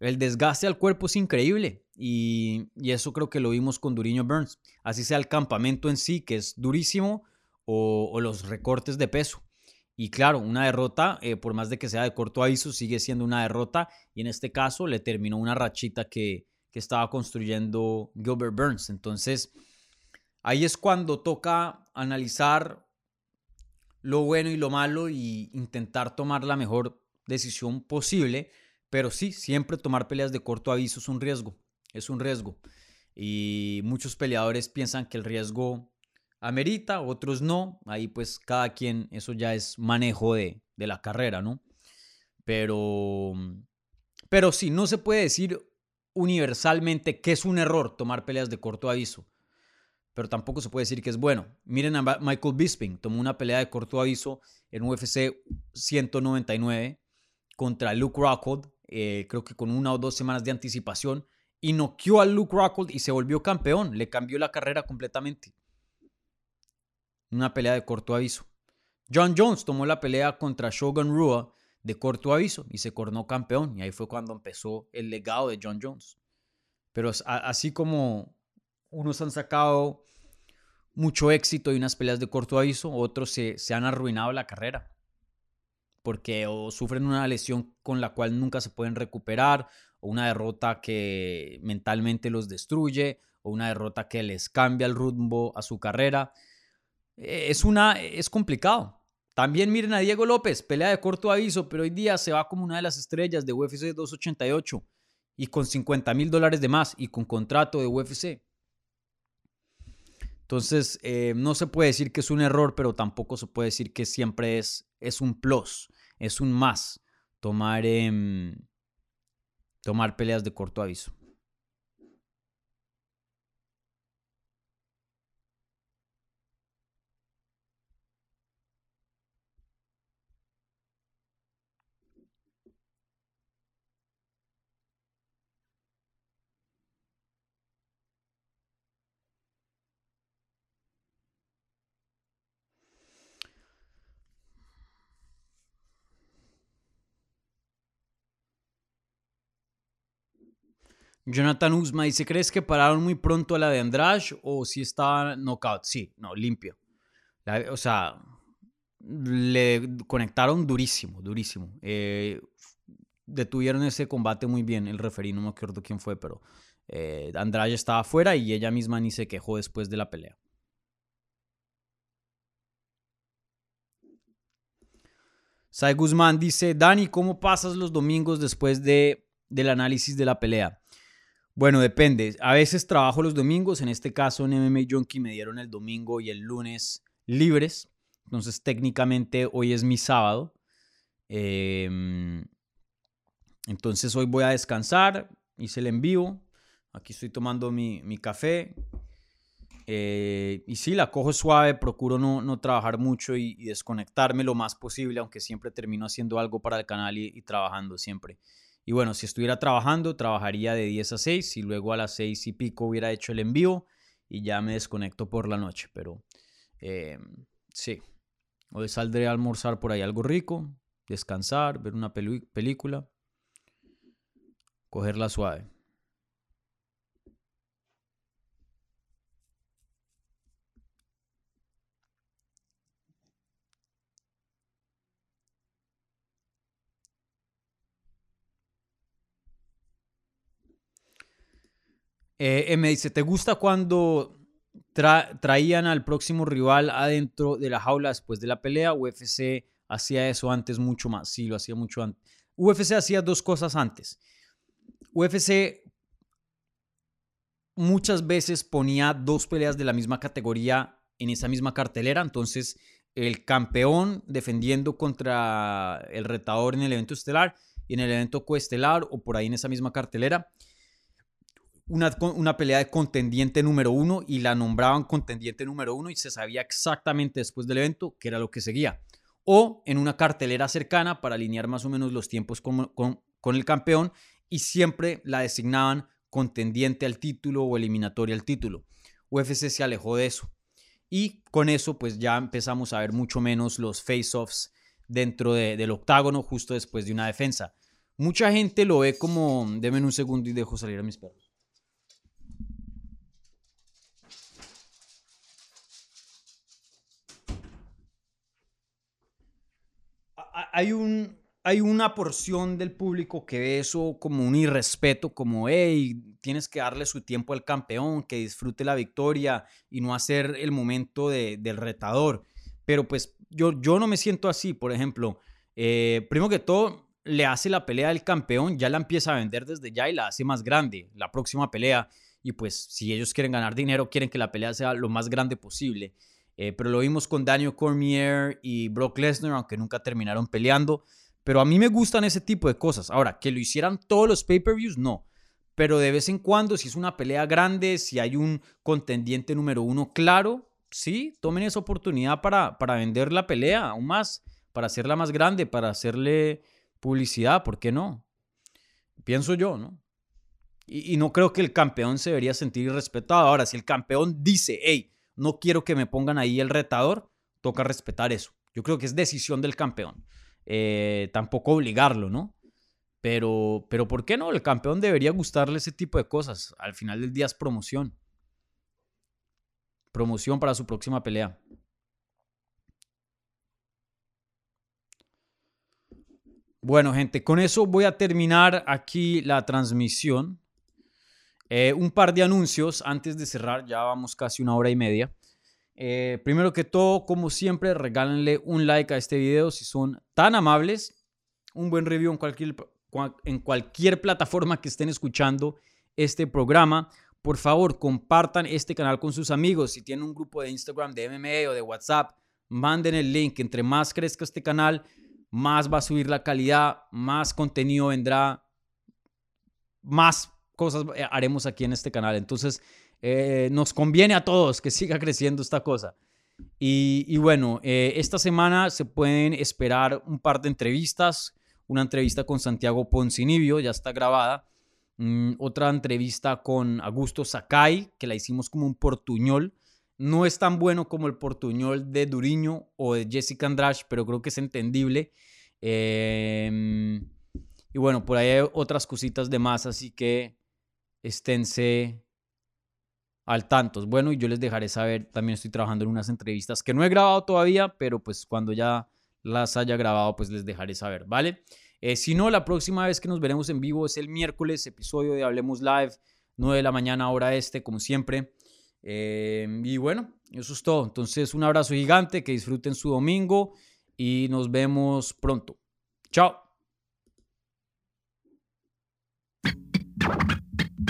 el desgaste al cuerpo es increíble y, eso creo que lo vimos con Duriño Burns. Así sea el campamento en sí, que es durísimo, o, los recortes de peso. Y claro, una derrota, eh, por más de que sea de corto aizo, sigue siendo una derrota y en este caso le terminó una rachita que, que estaba construyendo Gilbert Burns. Entonces, Ahí es cuando toca analizar lo bueno y lo malo y intentar tomar la mejor decisión posible. Pero sí, siempre tomar peleas de corto aviso es un riesgo. Es un riesgo. Y muchos peleadores piensan que el riesgo amerita, otros no. Ahí pues cada quien, eso ya es manejo de, de la carrera, ¿no? Pero, pero sí, no se puede decir universalmente que es un error tomar peleas de corto aviso pero tampoco se puede decir que es bueno. Miren a Michael Bisping, tomó una pelea de corto aviso en UFC 199 contra Luke Rockhold, eh, creo que con una o dos semanas de anticipación, y noqueó a Luke Rockhold y se volvió campeón, le cambió la carrera completamente. Una pelea de corto aviso. John Jones tomó la pelea contra Shogun Rua de corto aviso y se coronó campeón, y ahí fue cuando empezó el legado de John Jones. Pero así como unos han sacado mucho éxito y unas peleas de corto aviso, otros se, han arruinado la carrera. Porque o sufren una lesión con la cual nunca se pueden recuperar, o una derrota que mentalmente los destruye, o una derrota que les cambia el rumbo a su carrera. E, es, una, es complicado. También miren a Diego López, pelea de corto aviso, pero hoy día se va como una de las estrellas de UFC 288 y con 50 mil dólares de más y con contrato de UFC. Entonces, eh, no se puede decir que es un error, pero tampoco se puede decir que siempre es, es un plus, es un más tomar, em, tomar peleas de corto aviso. Jonathan Usma dice, ¿crees que pararon muy pronto a la de Andrade o si estaba knockout? Sí, no, limpio. o sea, le conectaron durísimo, durísimo. Eh, detuvieron ese combate muy bien, el referí, no me acuerdo quién fue, pero eh, Andrade estaba afuera y ella misma ni se quejó después de la pelea. Sai Guzmán dice, Dani, ¿cómo pasas los domingos después de, del análisis de la pelea? Bueno, depende. A veces trabajo los domingos. En este caso, en MMA Junkie me dieron el domingo y el lunes libres. Entonces, técnicamente, hoy es mi sábado. Em, entonces, hoy voy a descansar. Hice el envío. Aquí estoy tomando mi, café. Eh, y sí, la cojo suave. Procuro no, trabajar mucho y, desconectarme lo más posible, aunque siempre termino haciendo algo para el canal y trabajando siempre. Y bueno, si estuviera trabajando, trabajaría de 10 a 6 y luego a las 6 y pico hubiera hecho el envío y ya me desconecto por la noche. Pero eh, sí, hoy saldré a almorzar por ahí algo rico, descansar, ver una película, cogerla suave. Eh, me dice, ¿te gusta cuando traían al próximo rival adentro de la jaula después de la pelea? UFC hacía eso antes mucho más. Sí, lo hacía mucho antes. UFC hacía dos cosas antes. UFC muchas veces ponía dos peleas de la misma categoría en esa misma cartelera. Entonces, el campeón defendiendo contra el retador en el evento estelar y en el evento coestelar o por ahí en esa misma cartelera una, pelea de contendiente número uno y la nombraban contendiente número uno y se sabía exactamente después del evento qué era lo que seguía. O en una cartelera cercana para alinear más o menos los tiempos con, con el campeón y siempre la designaban contendiente al título o eliminatoria al título. UFC se alejó de eso. Y con eso pues ya empezamos a ver mucho menos los face-offs dentro del octágono justo después de una defensa. Mucha gente lo ve como, denme un segundo y dejo salir a mis perros. Hay, un, hay una porción del público que ve eso como un irrespeto, como, hey, tienes que darle su tiempo al campeón, que disfrute la victoria y no hacer el momento del retador. Pero pues yo, yo no me siento así, por ejemplo. Eh, primero que todo, le hace la pelea del campeón, ya la empieza a vender desde ya y la hace más grande, la próxima pelea. Y pues si ellos quieren ganar dinero, quieren que la pelea sea lo más grande posible. Eh, pero lo vimos con Daniel Cormier y Brock Lesnar, aunque nunca terminaron peleando. Pero a mí me gustan ese tipo de cosas. Ahora, que lo hicieran todos los pay-per-views, no. Pero de vez en cuando, si es una pelea grande, si hay un contendiente número uno claro, sí, tomen esa oportunidad para, para vender la pelea aún más, para hacerla más grande, para hacerle publicidad, ¿por qué no? Pienso yo, ¿no? Y, y no creo que el campeón se debería sentir respetado. Ahora, si el campeón dice, hey, no quiero que me pongan ahí el retador, toca respetar eso. Yo creo que es decisión del campeón. Eh, tampoco obligarlo, ¿no? Pero, pero ¿por qué no? El campeón debería gustarle ese tipo de cosas. Al final del día es promoción. Promoción para su próxima pelea. Bueno, gente, con eso voy a terminar aquí la transmisión. Eh, un par de anuncios antes de cerrar, ya vamos casi una hora y media. Eh, primero que todo, como siempre, regálenle un like a este video si son tan amables. Un buen review en cualquier, en cualquier plataforma que estén escuchando este programa. por favor, compartan este canal con sus amigos. Si tienen un grupo de Instagram, de MMA o de WhatsApp, manden el link. Entre más crezca este canal, más va a subir la calidad, más contenido vendrá, más cosas eh, haremos aquí en este canal. Entonces, eh, nos conviene a todos que <laughs> siga creciendo esta cosa. Y, bueno, eh, esta semana se pueden esperar un par de entrevistas. Una entrevista con Santiago Poncinibio, ya está grabada. Mm, otra entrevista con Augusto Sakai, que la hicimos como un portuñol. No es tan bueno como el portuñol de Duriño o de Jessica Andrade, pero creo que es entendible. Em, y bueno, por ahí hay otras cositas de más, así que esténse al tanto. Bueno, y yo les dejaré saber, también estoy trabajando en unas entrevistas que no he grabado todavía, pero pues cuando ya las haya grabado, pues les dejaré saber, ¿vale? Eh, si no, la próxima vez que nos veremos en vivo es el miércoles, episodio de Hablemos Live, 9 de la mañana, hora este, como siempre. Eh, y bueno, eso es todo. Entonces, un abrazo gigante, que disfruten su domingo y nos vemos pronto. Chao.